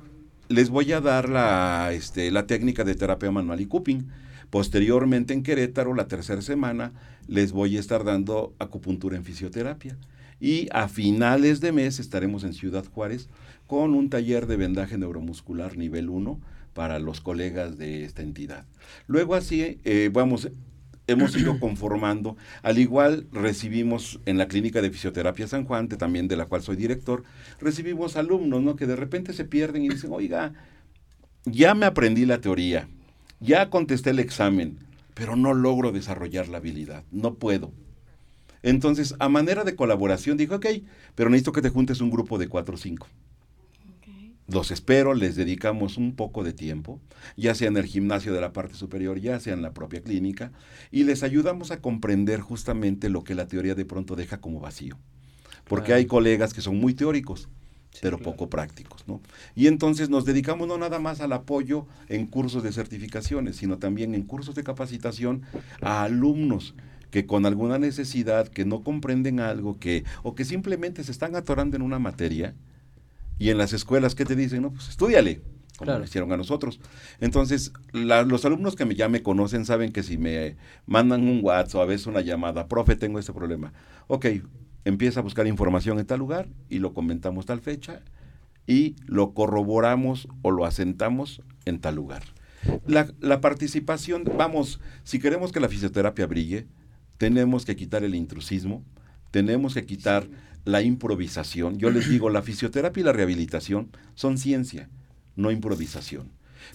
[SPEAKER 9] les voy a dar la, este, la técnica de terapia manual y cupping Posteriormente en Querétaro, la tercera semana, les voy a estar dando acupuntura en fisioterapia. Y a finales de mes estaremos en Ciudad Juárez con un taller de vendaje neuromuscular nivel 1 para los colegas de esta entidad. Luego así, eh, vamos, hemos ido conformando. Al igual recibimos en la clínica de fisioterapia San Juan, también de la cual soy director, recibimos alumnos ¿no? que de repente se pierden y dicen, oiga, ya me aprendí la teoría, ya contesté el examen, pero no logro desarrollar la habilidad, no puedo. Entonces, a manera de colaboración, dijo, ok, pero necesito que te juntes un grupo de cuatro o cinco. Los espero, les dedicamos un poco de tiempo, ya sea en el gimnasio de la parte superior, ya sea en la propia clínica, y les ayudamos a comprender justamente lo que la teoría de pronto deja como vacío. Porque hay colegas que son muy teóricos, pero poco prácticos, ¿no? Y entonces nos dedicamos no nada más al apoyo en cursos de certificaciones, sino también en cursos de capacitación a alumnos que con alguna necesidad, que no comprenden algo, que o que simplemente se están atorando en una materia y en las escuelas que te dicen, no, pues estudiale, como lo hicieron a nosotros. Entonces, los alumnos que me, ya me conocen saben que si me mandan un WhatsApp o a veces una llamada, profe, tengo este problema. Ok, empieza a buscar información en tal lugar y lo comentamos tal fecha y lo corroboramos o lo asentamos en tal lugar. La, la participación, vamos, si queremos que la fisioterapia brille, tenemos que quitar el intrusismo, tenemos que quitar la improvisación. Yo les digo, la fisioterapia y la rehabilitación son ciencia, no improvisación.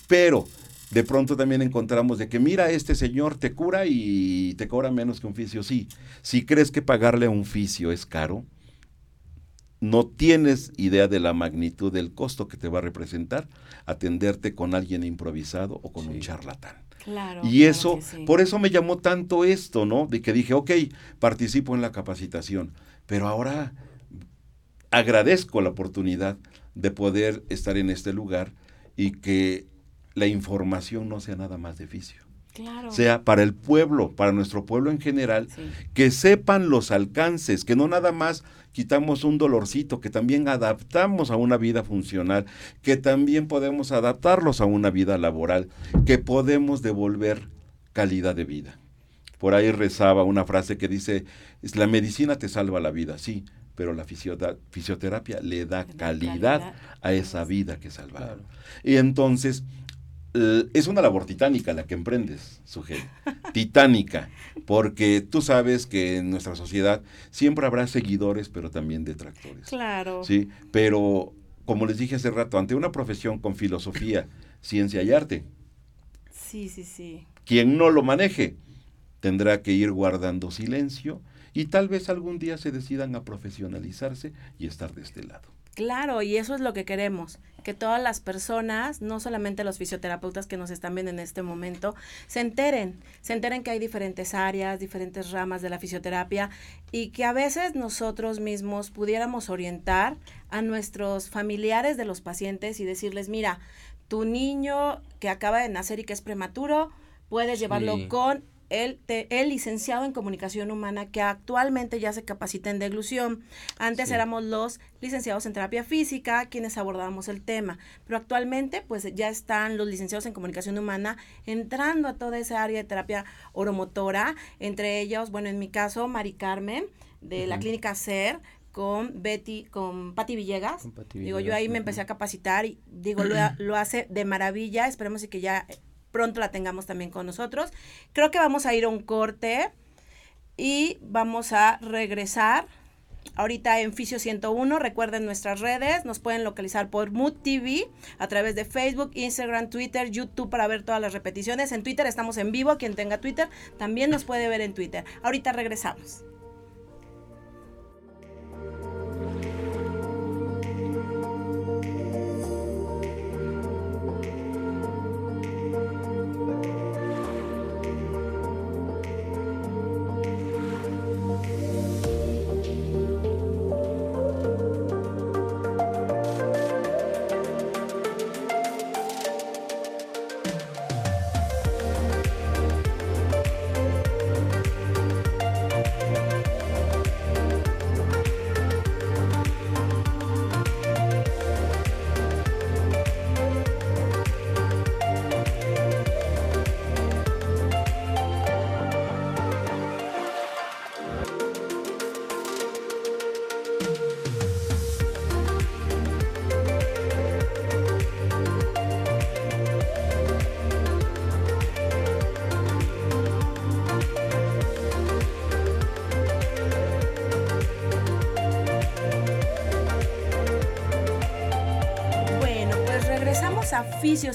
[SPEAKER 9] Pero de pronto también encontramos de que mira, este señor te cura y te cobra menos que un fisio. Sí, si crees que pagarle a un fisio es caro, no tienes idea de la magnitud del costo que te va a representar atenderte con alguien improvisado o con un charlatán.
[SPEAKER 1] Claro,
[SPEAKER 9] y eso, por eso me llamó tanto esto, ¿no? De que dije, ok, participo en la capacitación, pero ahora agradezco la oportunidad de poder estar en este lugar y que la información no sea nada más de vicio.
[SPEAKER 1] Claro.
[SPEAKER 9] Sea para el pueblo, para nuestro pueblo en general, que sepan los alcances, que no nada más quitamos un dolorcito, que también adaptamos a una vida funcional, que también podemos adaptarlos a una vida laboral, que podemos devolver calidad de vida. Por ahí rezaba una frase que dice, la medicina te salva la vida, sí, pero la fisioterapia le da calidad, a esa vida que salvaron. Y entonces, es una labor titánica la que emprendes, sujeto. titánica. Porque tú sabes que en nuestra sociedad siempre habrá seguidores, pero también detractores.
[SPEAKER 1] Claro.
[SPEAKER 9] Sí, pero como les dije hace rato, ante una profesión con filosofía, ciencia y arte.
[SPEAKER 1] Sí, sí, sí.
[SPEAKER 9] Quien no lo maneje tendrá que ir guardando silencio y tal vez algún día se decidan a profesionalizarse y estar de este lado.
[SPEAKER 1] Claro, y eso es lo que queremos, que todas las personas, no solamente los fisioterapeutas que nos están viendo en este momento, se enteren, se enteren que hay diferentes áreas, diferentes ramas de la fisioterapia y que a veces nosotros mismos pudiéramos orientar a nuestros familiares de los pacientes y decirles, mira, tu niño que acaba de nacer y que es prematuro, puedes llevarlo con el, el, licenciado en comunicación humana que actualmente ya se capacita en deglución. Antes éramos los licenciados en terapia física quienes abordábamos el tema, pero actualmente pues ya están los licenciados en comunicación humana entrando a toda esa área de terapia oromotora, entre ellos, bueno, en mi caso, Mari Carmen de la clínica CER, con Betty, con Patti Villegas. digo, yo ahí me empecé a capacitar y digo, lo, lo hace de maravilla. Esperemos y que ya pronto la tengamos también con nosotros. Creo que vamos a ir a un corte y vamos a regresar. Ahorita en Fisio 101, recuerden nuestras redes, nos pueden localizar por Mood TV a través de Facebook, Instagram, Twitter, YouTube para ver todas las repeticiones. En Twitter estamos en vivo, quien tenga Twitter también nos puede ver en Twitter. Ahorita regresamos.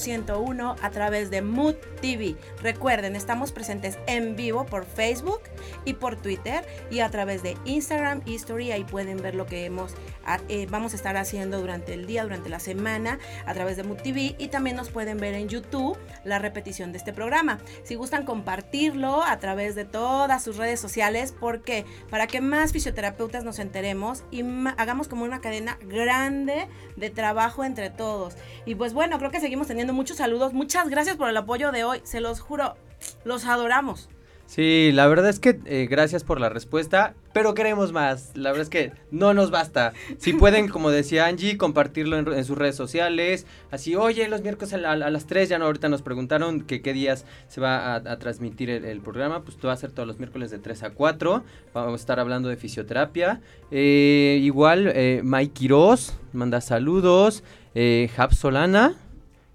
[SPEAKER 1] 101 a través de Mood TV. Recuerden, estamos presentes en vivo por Facebook y por Twitter y a través de Instagram History. Ahí pueden ver lo que hemos, eh, vamos a estar haciendo durante el día, durante la semana a través de Mood TV y también nos pueden ver en YouTube la repetición de este programa. Si gustan compartirlo a través de todas sus redes sociales, porque para que más fisioterapeutas nos enteremos y hagamos como una cadena grande de trabajo entre todos. Y pues bueno, creo que seguimos teniendo muchos saludos. Muchas gracias por el apoyo de hoy. Se los juro, los adoramos.
[SPEAKER 2] Sí, la verdad es que eh, gracias por la respuesta, pero queremos más. La verdad es que no nos basta. Si pueden, como decía Angie, compartirlo en, sus redes sociales. Así, oye, los miércoles a, las 3, ya no, ahorita nos preguntaron que qué días se va a, transmitir el, programa. Pues va a ser todos los miércoles de 3 a 4. Vamos a estar hablando de fisioterapia. Eh, igual, eh, Mike Quiroz manda saludos. Eh, Solana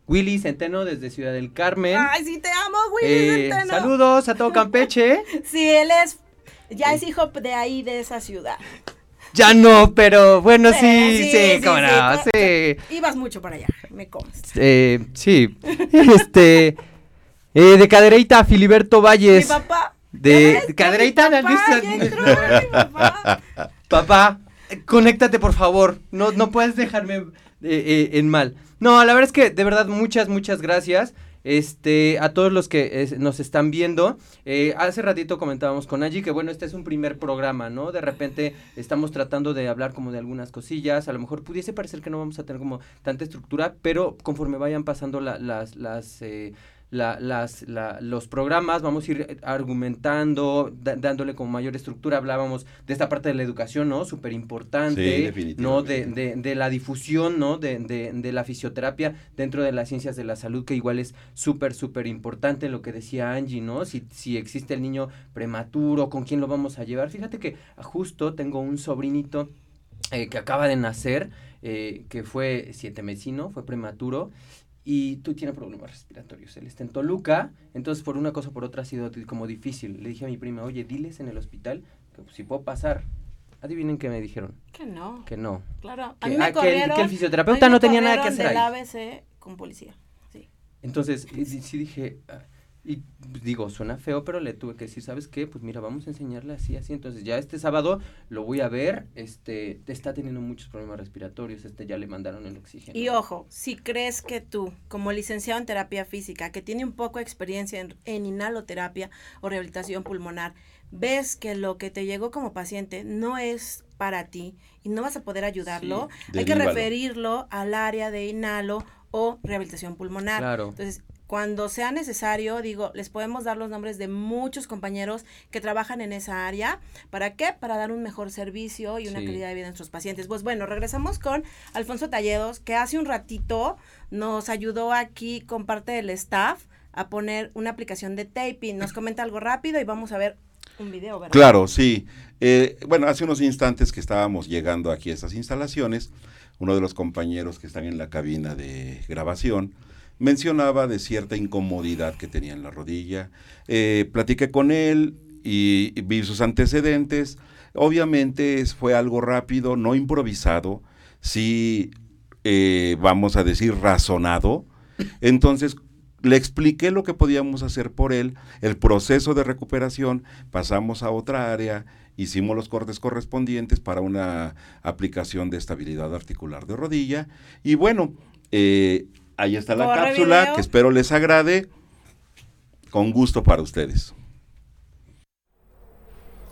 [SPEAKER 2] Willy Centeno desde Ciudad del Carmen.
[SPEAKER 1] Ay, sí te amo, Willy
[SPEAKER 2] Eh,
[SPEAKER 1] Centeno.
[SPEAKER 2] saludos a todo Campeche.
[SPEAKER 1] Sí, él es, ya es hijo de ahí, de esa ciudad.
[SPEAKER 2] ya no, pero bueno, sí,
[SPEAKER 1] Eh,
[SPEAKER 2] sí,
[SPEAKER 1] sí, sí,
[SPEAKER 2] cómo
[SPEAKER 1] sí,
[SPEAKER 2] no, sí.
[SPEAKER 1] Ibas mucho para allá, me consta.
[SPEAKER 2] Eh, sí. Este. eh, de Cadereyta, Filiberto
[SPEAKER 1] Mi
[SPEAKER 2] Valles.
[SPEAKER 1] papá.
[SPEAKER 2] De, de
[SPEAKER 1] mi papá, entró mi papá.
[SPEAKER 2] Papá, eh, conéctate por favor. No, no puedes dejarme eh, eh, en mal. No, la verdad es que de verdad muchas, muchas gracias. Este, a todos los que nos están viendo. Eh, hace ratito comentábamos con Angie que bueno, este es un primer programa, ¿no? De repente estamos tratando de hablar como de algunas cosillas. A lo mejor pudiese parecer que no vamos a tener como tanta estructura, pero conforme vayan pasando la- las, la- las, la- los programas, vamos a ir argumentando, da- dándole como mayor estructura. Hablábamos de esta parte de la educación, ¿no? Súper
[SPEAKER 9] Sí,
[SPEAKER 2] importante,
[SPEAKER 9] definitivamente.
[SPEAKER 2] ¿no? De, de, de la difusión, ¿no? De, de, de la fisioterapia dentro de las ciencias de la salud, que igual es súper, súper importante lo que decía Angie, ¿no? Si, si existe el niño prematuro, ¿con quién lo vamos a llevar? Fíjate que justo tengo un sobrinito eh, que acaba de nacer, eh, que fue siete mesino, fue prematuro, y tú tienes problemas respiratorios. Él está en Toluca, entonces por una cosa o por otra ha sido como difícil. Le dije a mi prima, oye, diles en el hospital que pues, si puedo pasar. Adivinen qué me dijeron,
[SPEAKER 1] Que no,
[SPEAKER 2] que no.
[SPEAKER 1] claro. A
[SPEAKER 2] Que-
[SPEAKER 1] mí
[SPEAKER 2] ah,
[SPEAKER 1] me
[SPEAKER 2] que el-
[SPEAKER 1] corrieron.
[SPEAKER 2] que el fisioterapeuta
[SPEAKER 1] a mí me
[SPEAKER 2] no tenía nada que hacer
[SPEAKER 1] del
[SPEAKER 2] ahí.
[SPEAKER 1] ABC con policía. Sí.
[SPEAKER 2] Entonces, sí dije, ah, y pues, digo, suena feo, pero le tuve que decir, ¿sabes qué? Pues mira, vamos a enseñarle así, así. Entonces, ya este sábado lo voy a ver, este, está teniendo muchos problemas respiratorios, este ya le mandaron el oxígeno.
[SPEAKER 1] Y ojo, si crees que tú, como licenciado en terapia física, que tiene un poco de experiencia en, en inhaloterapia o rehabilitación pulmonar, ves que lo que te llegó como paciente no es para ti y no vas a poder ayudarlo,
[SPEAKER 9] Sí,
[SPEAKER 1] hay que referirlo al área de inhalo o rehabilitación pulmonar.
[SPEAKER 2] Claro.
[SPEAKER 1] Entonces, cuando sea necesario, digo, les podemos dar los nombres de muchos compañeros que trabajan en esa área. ¿Para qué? Para dar un mejor servicio y una
[SPEAKER 2] Sí.
[SPEAKER 1] calidad de vida a nuestros pacientes. Pues bueno, regresamos con Alfonso Talledos, que hace un ratito nos ayudó aquí con parte del staff a poner una aplicación de taping. Nos comenta algo rápido y vamos a ver un video, ¿verdad?
[SPEAKER 9] Claro, sí. Eh, bueno, hace unos instantes que estábamos llegando aquí a estas instalaciones, uno de los compañeros que están en la cabina de grabación mencionaba de cierta incomodidad que tenía en la rodilla. Eh, platiqué con él y, vi sus antecedentes. Obviamente fue algo rápido, no improvisado, sí, eh, vamos a decir, razonado. Entonces, le expliqué lo que podíamos hacer por él, el proceso de recuperación, pasamos a otra área, hicimos los cortes correspondientes para una aplicación de estabilidad articular de rodilla y bueno, eh, ahí está la
[SPEAKER 1] Corre
[SPEAKER 9] cápsula
[SPEAKER 1] video.
[SPEAKER 9] que espero les agrade, con gusto para ustedes.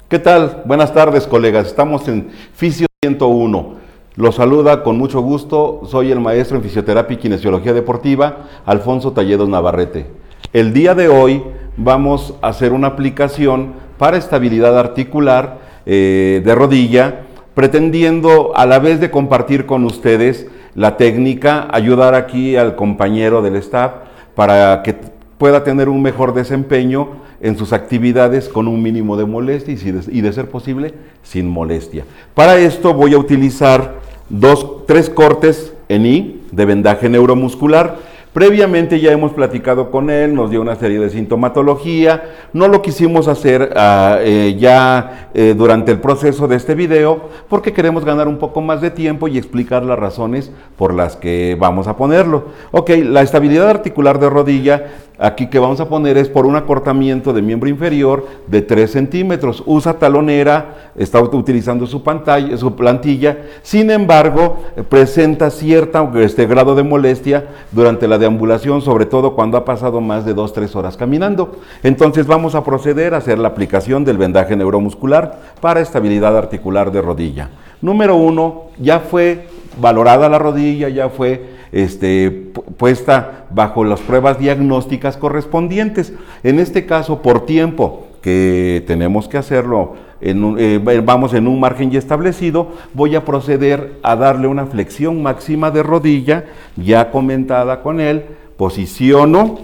[SPEAKER 9] ¿Qué tal? Buenas tardes, colegas. Estamos en Fisio 101. Los saluda con mucho gusto. Soy el maestro en fisioterapia y kinesiología deportiva, Alfonso Talledos Navarrete. El día de hoy vamos a hacer una aplicación para estabilidad articular eh, de rodilla, pretendiendo a la vez de compartir con ustedes la técnica, ayudar aquí al compañero del staff para que pueda tener un mejor desempeño en sus actividades con un mínimo de molestia y, de, de ser posible sin molestia. Para esto voy a utilizar dos, tres cortes en I de vendaje neuromuscular. Previamente ya hemos platicado con él, nos dio una serie de sintomatología, no lo quisimos hacer ah, eh, ya eh, durante el proceso de este video porque queremos ganar un poco más de tiempo y explicar las razones por las que vamos a ponerlo. Ok, la estabilidad articular de rodilla aquí que vamos a poner es por un acortamiento de miembro inferior de 3 centímetros. Usa talonera, está ut- utilizando su pantalla, su plantilla, sin embargo, eh, presenta cierta este grado de molestia durante la deambulación, sobre todo cuando ha pasado más de 2-3 horas caminando. Entonces vamos a proceder a hacer la aplicación del vendaje neuromuscular para estabilidad articular de rodilla. Número uno, ya fue valorada la rodilla, ya fue este, pu- puesta bajo las pruebas diagnósticas correspondientes. En este caso, por tiempo que tenemos que hacerlo, eh, vamos en un margen ya establecido, voy a proceder a darle una flexión máxima de rodilla, ya comentada con él, posiciono.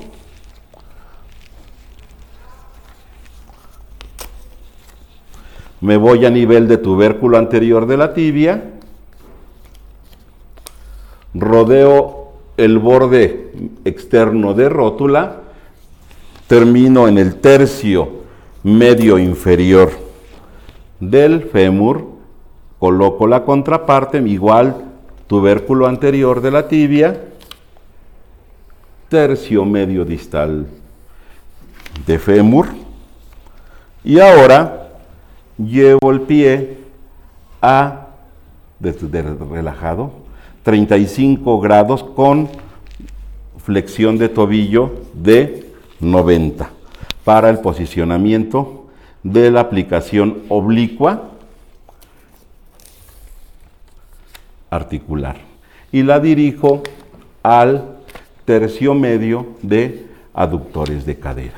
[SPEAKER 9] Me voy a nivel de tubérculo anterior de la tibia rodeo el borde externo de rótula, termino en el tercio medio inferior del fémur, coloco la contraparte, igual tubérculo anterior de la tibia, tercio medio distal de fémur, y ahora llevo el pie a, desde relajado, 35 grados con flexión de tobillo de 90 para el posicionamiento de la aplicación oblicua articular. Y la dirijo al tercio medio de aductores de cadera.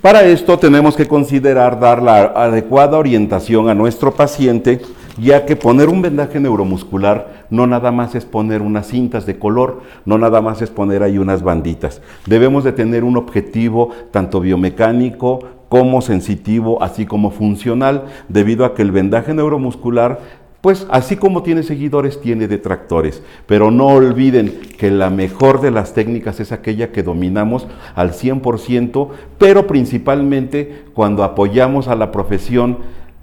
[SPEAKER 9] Para esto tenemos que considerar dar la adecuada orientación a nuestro paciente, ya que poner un vendaje neuromuscular no nada más es poner unas cintas de color, no nada más es poner ahí unas banditas. Debemos de tener un objetivo tanto biomecánico como sensitivo, así como funcional, debido a que el vendaje neuromuscular pues así como tiene seguidores, tiene detractores. Pero no olviden que la mejor de las técnicas es aquella que dominamos al 100%, pero principalmente cuando apoyamos a la profesión,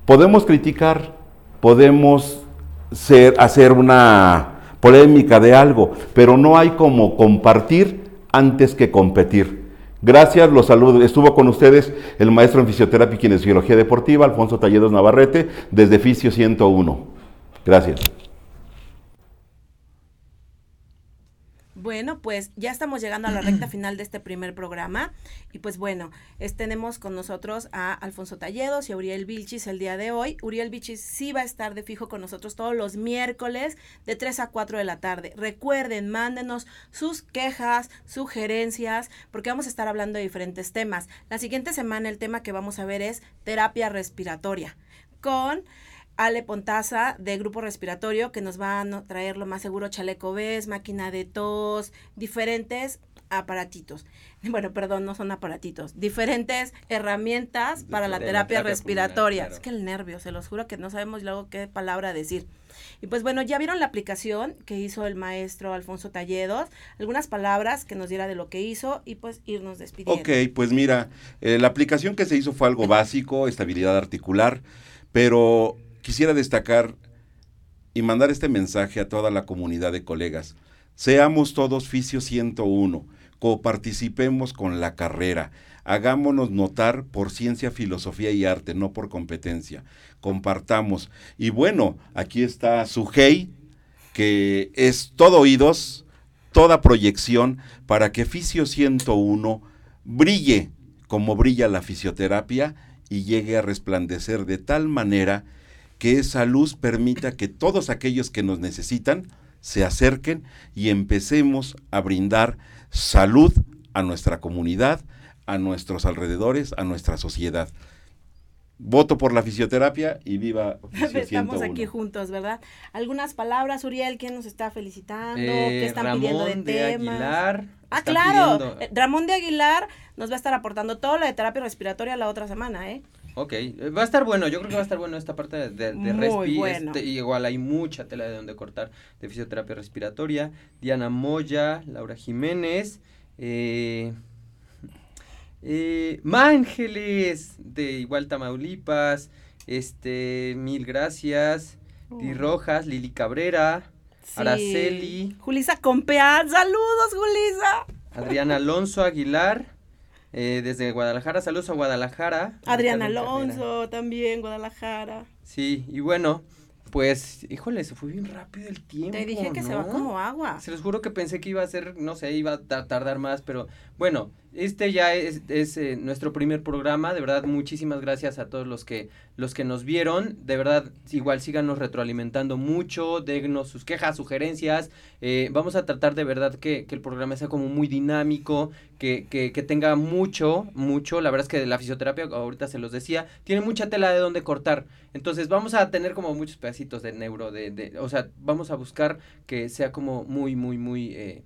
[SPEAKER 9] podemos criticar, podemos hacer una polémica de algo, pero no hay como compartir antes que competir. Gracias, los saludos. Estuvo con ustedes el maestro en fisioterapia y kinesiología deportiva, Alfonso Talledos Navarrete, desde Fisio 101. Gracias.
[SPEAKER 1] Bueno, pues ya estamos llegando a la recta final de este primer programa y pues bueno, tenemos con nosotros a Alfonso Talledos y a Uriel Vilchis el día de hoy. Uriel Vilchis sí va a estar de fijo con nosotros todos los miércoles de 3 a 4 de la tarde. Recuerden, mándenos sus quejas, sugerencias, porque vamos a estar hablando de diferentes temas. La siguiente semana el tema que vamos a ver es terapia respiratoria con Ale Pontaza de Grupo Respiratorio que nos va a traer lo más seguro chaleco ves, máquina de tos, diferentes aparatitos. Bueno, perdón, no son aparatitos, diferentes herramientas para la terapia, respiratoria. Es que el nervio, se los juro que no sabemos luego qué palabra decir. Y pues bueno, ya vieron la aplicación que hizo el maestro Alfonso Talledos, algunas palabras que nos diera de lo que hizo y pues irnos despidiendo.
[SPEAKER 9] Ok, pues mira, eh, la aplicación que se hizo fue algo básico, estabilidad articular, pero quisiera destacar y mandar este mensaje a toda la comunidad de colegas. Seamos todos Fisio 101, coparticipemos con la carrera, hagámonos notar por ciencia, filosofía y arte, no por competencia. Compartamos. Y bueno, aquí está Sujei, que es todo oídos, toda proyección para que Fisio 101 brille como brilla la fisioterapia y llegue a resplandecer de tal manera que esa luz permita que todos aquellos que nos necesitan se acerquen y empecemos a brindar salud a nuestra comunidad, a nuestros alrededores, a nuestra sociedad. Voto por la fisioterapia y viva
[SPEAKER 1] Estamos aquí juntos, ¿verdad? Algunas palabras, Uriel, ¿quién nos está felicitando? ¿Qué están pidiendo de, de Aguilar. Ah, claro. Eh, Ramón de Aguilar nos va a estar aportando todo lo de terapia respiratoria la otra semana, ¿eh?
[SPEAKER 2] Ok, eh, va a estar bueno, yo creo que va a estar bueno esta parte de, de, respi, este, igual hay mucha tela de donde cortar de fisioterapia respiratoria, Diana Moya, Laura Jiménez, eh, eh, Mángeles de igual Tamaulipas, este, mil gracias, Di. Rojas, Lili Cabrera, Araceli,
[SPEAKER 1] Julisa Compeán, saludos Julisa,
[SPEAKER 2] Adriana Alonso Aguilar, eh, desde Guadalajara, saludos a Guadalajara.
[SPEAKER 1] Adrián Alonso también, Guadalajara.
[SPEAKER 2] Sí, y bueno, pues, híjole, se fue bien rápido el tiempo.
[SPEAKER 1] Te dije que se va como agua.
[SPEAKER 2] Se los juro que pensé que iba a ser, no sé, iba a tardar más, pero bueno, este ya es, es eh, nuestro primer programa. De verdad, muchísimas gracias a todos los que, los que nos vieron. De verdad, igual síganos retroalimentando mucho, dégnos sus quejas, sugerencias. Eh, vamos a tratar de verdad que, que, el programa sea como muy dinámico, que, que, que, tenga mucho, mucho. La verdad es que la fisioterapia, ahorita se los decía, tiene mucha tela de donde cortar. Entonces vamos a tener como muchos pedacitos de neuro, de, de o sea, vamos a buscar que sea como muy, muy, muy... Eh,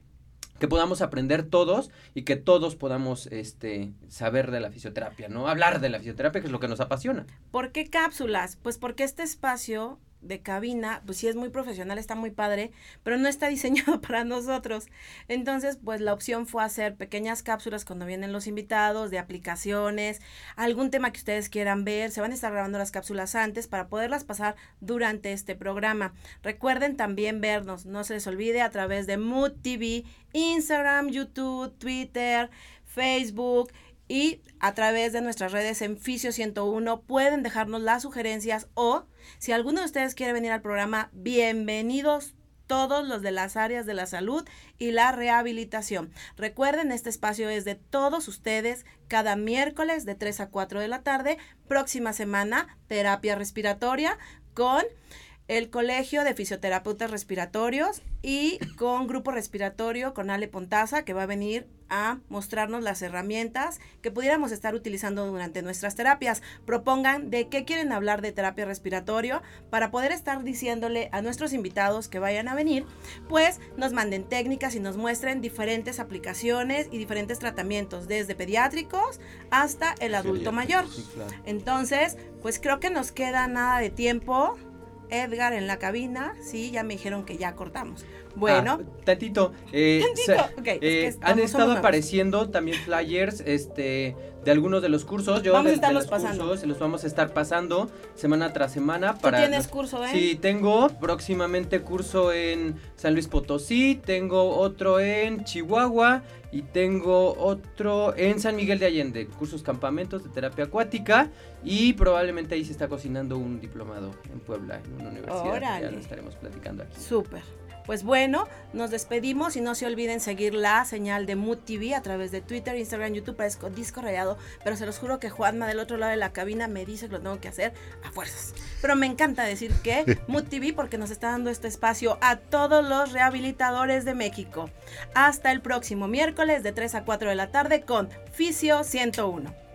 [SPEAKER 2] que podamos aprender todos y que todos podamos este, saber de la fisioterapia, ¿no? Hablar de la fisioterapia, que es lo que nos apasiona.
[SPEAKER 1] ¿Por qué cápsulas? Pues porque este espacio de cabina, pues sí es muy profesional, está muy padre, pero no está diseñado para nosotros. Entonces, pues la opción fue hacer pequeñas cápsulas cuando vienen los invitados, de aplicaciones, algún tema que ustedes quieran ver. Se van a estar grabando las cápsulas antes para poderlas pasar durante este programa. Recuerden también vernos, no se les olvide, a través de Mood TV, Instagram, YouTube, Twitter, Facebook y a través de nuestras redes en Fisio 101 pueden dejarnos las sugerencias o si alguno de ustedes quiere venir al programa, bienvenidos todos los de las áreas de la salud y la rehabilitación. Recuerden, este espacio es de todos ustedes cada miércoles de 3 a 4 de la tarde. Próxima semana, terapia respiratoria con el Colegio de Fisioterapeutas Respiratorios y con Grupo Respiratorio con Ale Pontaza, que va a venir a mostrarnos las herramientas que pudiéramos estar utilizando durante nuestras terapias. Propongan de qué quieren hablar de terapia respiratorio para poder estar diciéndole a nuestros invitados que vayan a venir, pues nos manden técnicas y nos muestren diferentes aplicaciones y diferentes tratamientos, desde pediátricos hasta el adulto mayor. Entonces, pues creo que nos queda nada de tiempo Edgar en la cabina, sí, ya me dijeron que ya cortamos. Bueno.
[SPEAKER 2] Ah, tantito. Eh, eh, han estado apareciendo también flyers este, de algunos de los cursos. Yo
[SPEAKER 1] vamos
[SPEAKER 2] a
[SPEAKER 1] estarlos pasando.
[SPEAKER 2] se los vamos a estar pasando semana tras semana. Para
[SPEAKER 1] tienes curso, eh?
[SPEAKER 2] Sí, tengo próximamente curso en San Luis Potosí, tengo otro en Chihuahua y tengo otro en San Miguel de Allende, cursos campamentos de terapia acuática y probablemente ahí se está cocinando un diplomado en Puebla, en una universidad. Ya lo estaremos platicando aquí.
[SPEAKER 1] Súper. Pues bueno, nos despedimos y no se olviden seguir la señal de Mood TV a través de Twitter, Instagram, YouTube, parezco disco rayado, pero se los juro que Juanma del otro lado de la cabina me dice que lo tengo que hacer a fuerzas. Pero me encanta decir que Mood TV porque nos está dando este espacio a todos los rehabilitadores de México. Hasta el próximo miércoles de 3 a 4 de la tarde con Fisio 101.